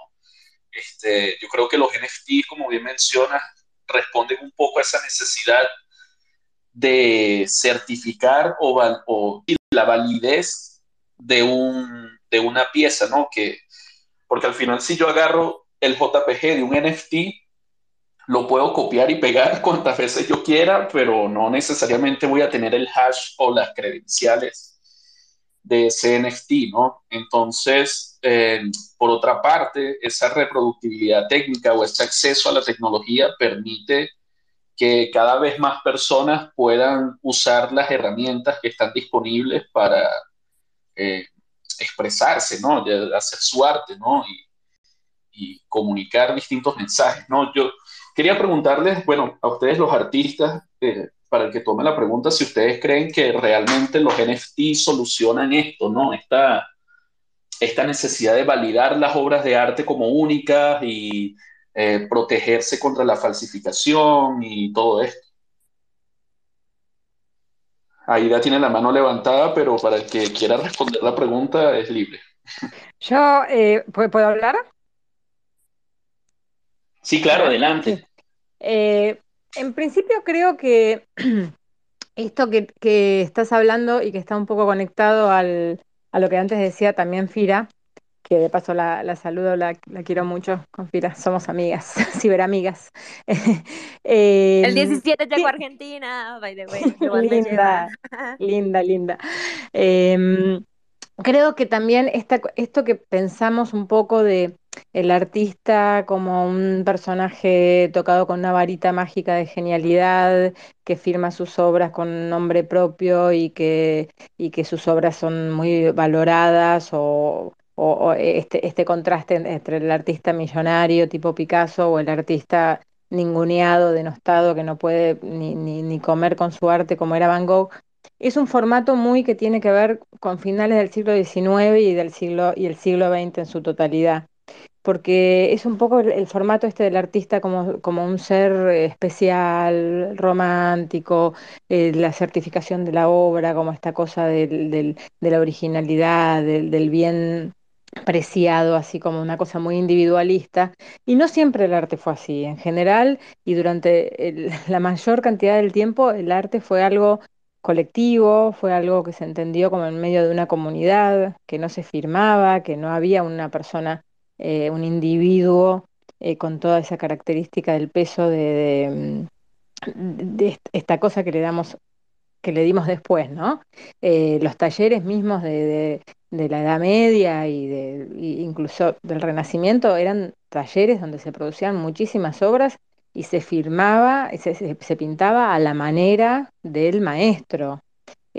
Este, yo creo que los NFT, como bien mencionas, responden un poco a esa necesidad de certificar o, o la validez de, un, de una pieza, ¿no? Que, porque al final si yo agarro el JPG de un NFT, lo puedo copiar y pegar cuantas veces yo quiera, pero no necesariamente voy a tener el hash o las credenciales de ese NFT, ¿no? Entonces, eh, por otra parte, esa reproductibilidad técnica o ese acceso a la tecnología permite que cada vez más personas puedan usar las herramientas que están disponibles para eh, expresarse, ¿no? hacer su arte, ¿no? Y, comunicar distintos mensajes, ¿no? Yo, Quería preguntarles, bueno, a ustedes los artistas, eh, para el que tome la pregunta, si ustedes creen que realmente los NFT solucionan esto, ¿no? Esta, esta necesidad de validar las obras de arte como únicas y eh, protegerse contra la falsificación y todo esto. Aida tiene la mano levantada, pero para el que quiera responder la pregunta es libre. Yo, eh, ¿puedo hablar? Sí, claro, adelante. Eh, en principio creo que esto que, estás hablando y que está un poco conectado al, a lo que antes decía también Fira, que de paso la, saludo, la, quiero mucho con Fira, somos amigas, ciberamigas. eh, el 17 llegó a Argentina, by the way. linda, linda, linda. Em, creo que también esta, esto que pensamos un poco de el artista como un personaje tocado con una varita mágica de genialidad, que firma sus obras con nombre propio y que, y que sus obras son muy valoradas o, o, este, este contraste entre el artista millonario tipo Picasso o el artista ninguneado, denostado, que no puede ni, ni, ni comer con su arte como era Van Gogh, es un formato muy que tiene que ver con finales del siglo XIX y, del siglo, y el siglo XX en su totalidad porque es un poco el, formato este del artista como, como un ser especial, romántico, eh, la certificación de la obra, como esta cosa de la originalidad, del, bien preciado, así como una cosa muy individualista. Y no siempre el arte fue así. En general, y durante la mayor cantidad del tiempo, el arte fue algo colectivo, fue algo que se entendió como en medio de una comunidad, que no se firmaba, que no había una persona eh, un individuo eh, con toda esa característica del peso de, de, esta cosa que le damos que le dimos después, ¿no? Eh, los talleres mismos de, de, la Edad Media y de incluso del Renacimiento eran talleres donde se producían muchísimas obras y se firmaba, se, se pintaba a la manera del maestro.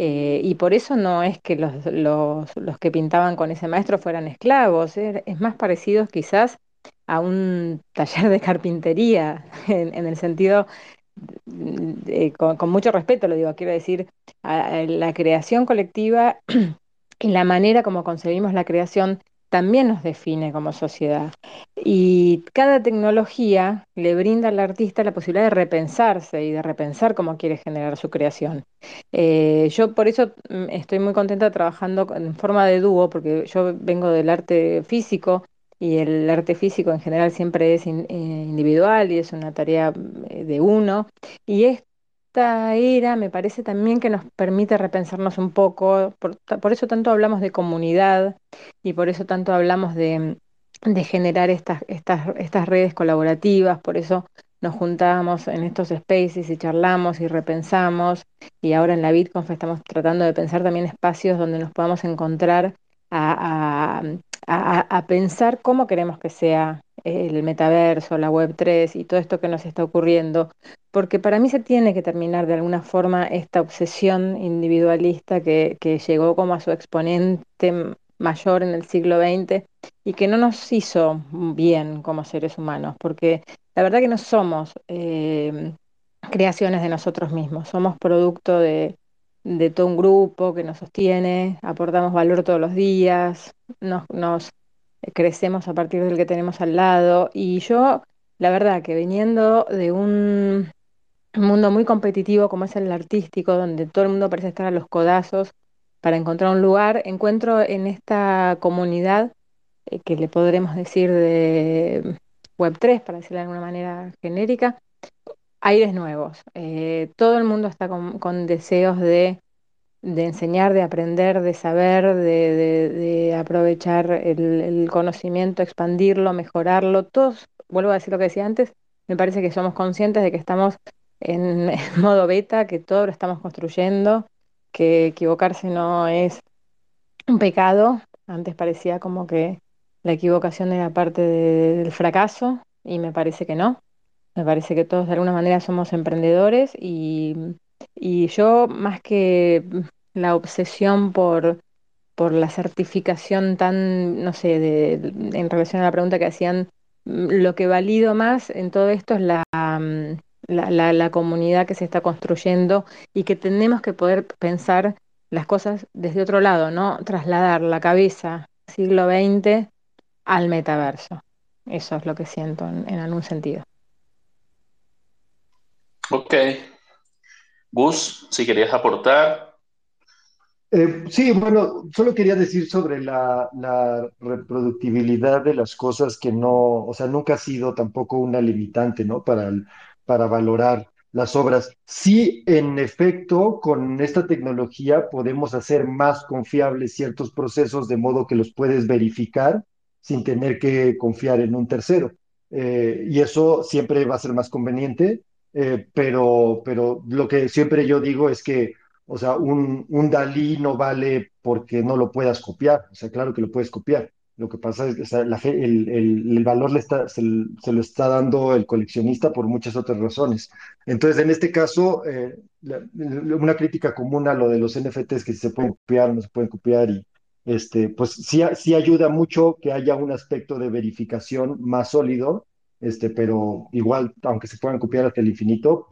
Eh, y por eso no es que los, los, los, que pintaban con ese maestro fueran esclavos, es, es más parecido quizás a un taller de carpintería, en, el sentido, de, con, con, mucho respeto lo digo, quiero decir, la creación colectiva y la manera como concebimos la creación también nos define como sociedad. Y cada tecnología le brinda al artista la posibilidad de repensarse y de repensar cómo quiere generar su creación. Eh, yo por eso mm, estoy muy contenta trabajando en forma de dúo, porque yo vengo del arte físico y el arte físico en general siempre es eh, individual y es una tarea mm, de uno. Y es esta era me parece también que nos permite repensarnos un poco, por, por, eso tanto hablamos de comunidad y por eso tanto hablamos de, de generar estas, estas, estas redes colaborativas, por eso nos juntamos en estos spaces y charlamos y repensamos y ahora en la BitConf estamos tratando de pensar también espacios donde nos podamos encontrar a, a, a, a pensar cómo queremos que sea el metaverso, la web 3 y todo esto que nos está ocurriendo, porque para mí se tiene que terminar de alguna forma esta obsesión individualista que, que llegó como a su exponente mayor en el siglo XX y que no nos hizo bien como seres humanos, porque la verdad que no somos eh, creaciones de nosotros mismos, somos producto de, de todo un grupo que nos sostiene, aportamos valor todos los días, nos, nos crecemos a partir del que tenemos al lado. Y yo, la verdad, que viniendo de un mundo muy competitivo como es el artístico, donde todo el mundo parece estar a los codazos para encontrar un lugar, encuentro en esta comunidad eh, que le podremos decir de Web3, para decirlo de alguna manera genérica, aires nuevos. Eh, todo el mundo está con, con deseos de de enseñar, de aprender, de saber, de, de, de aprovechar el, conocimiento, expandirlo, mejorarlo. Todos, vuelvo a decir lo que decía antes, me parece que somos conscientes de que estamos en, modo beta, que todo lo estamos construyendo, que equivocarse no es un pecado. Antes parecía como que la equivocación era parte de, del fracaso y me parece que no. Me parece que todos de alguna manera somos emprendedores y y yo, más que la obsesión por, por la certificación tan, no sé, de, en relación a la pregunta que hacían, lo que valido más en todo esto es la, la, la, la comunidad que se está construyendo y que tenemos que poder pensar las cosas desde otro lado, ¿no? Trasladar la cabeza siglo XX al metaverso. Eso es lo que siento en, en algún sentido. Ok, Gus, si querías aportar. Eh, sí, bueno, solo quería decir sobre la, reproductibilidad de las cosas que no, o sea, nunca ha sido tampoco una limitante, ¿no? Para, para valorar las obras. Sí, en efecto, con esta tecnología podemos hacer más confiables ciertos procesos de modo que los puedes verificar sin tener que confiar en un tercero. Eh, y eso siempre va a ser más conveniente eh, pero, pero lo que siempre yo digo es que, o sea, un, un Dalí no vale porque no lo puedas copiar, o sea, claro que lo puedes copiar. Lo que pasa es que o sea, la el, el, el, valor le está, se, se, lo está dando el coleccionista por muchas otras razones. Entonces, en este caso, eh, la, una crítica común a lo de los NFTs que se pueden copiar, no se pueden copiar y, este, pues sí, sí ayuda mucho que haya un aspecto de verificación más sólido, este, pero igual, aunque se puedan copiar hasta el infinito,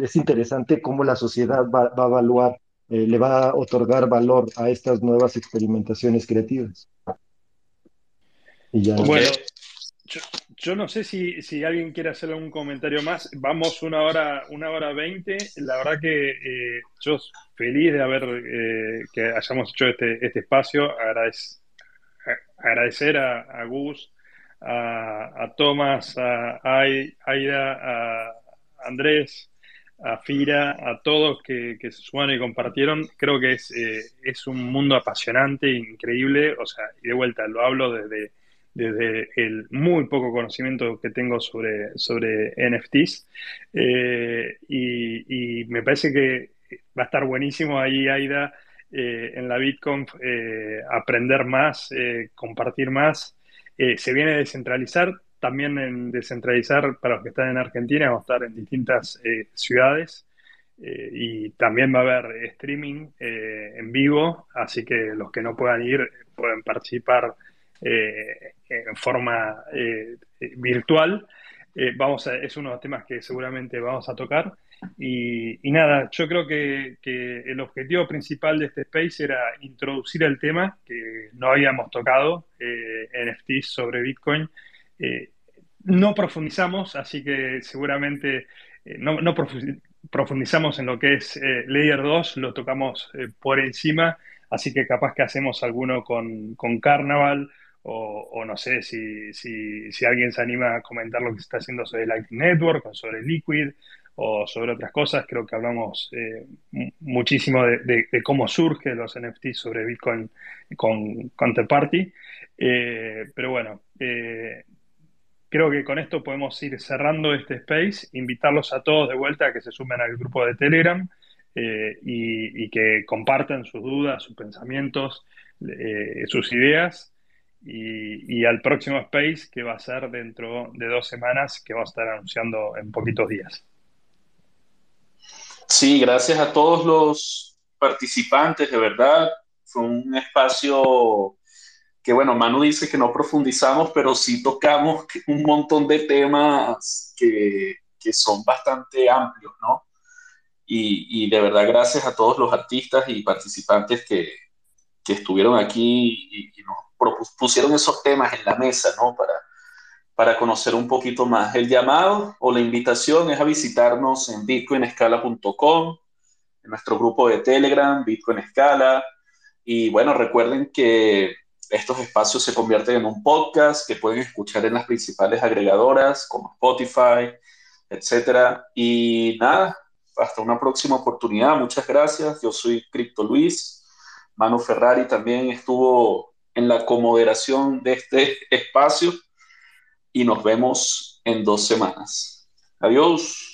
es interesante cómo la sociedad va, a evaluar, eh, le va a otorgar valor a estas nuevas experimentaciones creativas. Bueno, yo no sé si, si, alguien quiere hacer algún comentario más. Vamos una hora, una hora veinte. La verdad que eh, yo feliz de haber eh, que hayamos hecho este, este espacio. agradecer a, Gus, a, a Tomás, a, Aida, a Andrés, a Fira, a todos que, que se sumaron y compartieron. Creo que es, eh, es un mundo apasionante, increíble. O sea, y de vuelta lo hablo desde desde el muy poco conocimiento que tengo sobre, sobre NFTs. Eh, y, me parece que va a estar buenísimo ahí, Aida, eh, en la Bitcoin, eh, aprender más, compartir más. Se viene a descentralizar, también en descentralizar para los que están en Argentina, vamos a estar en distintas ciudades. y también va a haber streaming en vivo, así que los que no puedan ir pueden participar eh, en forma eh, virtual. Eh, vamos a, es uno de los temas que seguramente vamos a tocar. Y, nada, yo creo que, el objetivo principal de este space era introducir el tema que no habíamos tocado, NFTs sobre Bitcoin. no profundizamos, así que seguramente no, no, profundizamos en lo que es Layer 2, lo tocamos por encima, así que capaz que hacemos alguno con, con Carnaval o, no sé si, si, alguien se anima a comentar lo que se está haciendo sobre Lightning Network o sobre Liquid o sobre otras cosas. Creo que hablamos eh, muchísimo de, cómo surge los NFTs sobre Bitcoin con Counterparty. Eh, pero bueno, eh, creo que con esto podemos ir cerrando este space, invitarlos a todos de vuelta a que se sumen al grupo de Telegram y, y, que compartan sus dudas, sus pensamientos, sus ideas y, al próximo Space que va a ser dentro de dos semanas, que va a estar anunciando en poquitos días. Sí, gracias a todos los participantes, de verdad. Fue un espacio que, bueno, Manu dice que no profundizamos, pero sí tocamos un montón de temas que, que son bastante amplios, ¿no? Y, y, de verdad, gracias a todos los artistas y participantes que, que estuvieron aquí y, y nos pusieron esos temas en la mesa, ¿no? Para, para conocer un poquito más. El llamado o la invitación es a visitarnos en bitcoinescala.com, en nuestro grupo de Telegram, Bitcoin Escala. Y bueno, recuerden que estos espacios se convierten en un podcast que pueden escuchar en las principales agregadoras como Spotify, etcétera. Y nada, hasta una próxima oportunidad. Muchas gracias. Yo soy Crypto Luis. Manu Ferrari también estuvo en la comoderación de este espacio y nos vemos en dos semanas. Adiós.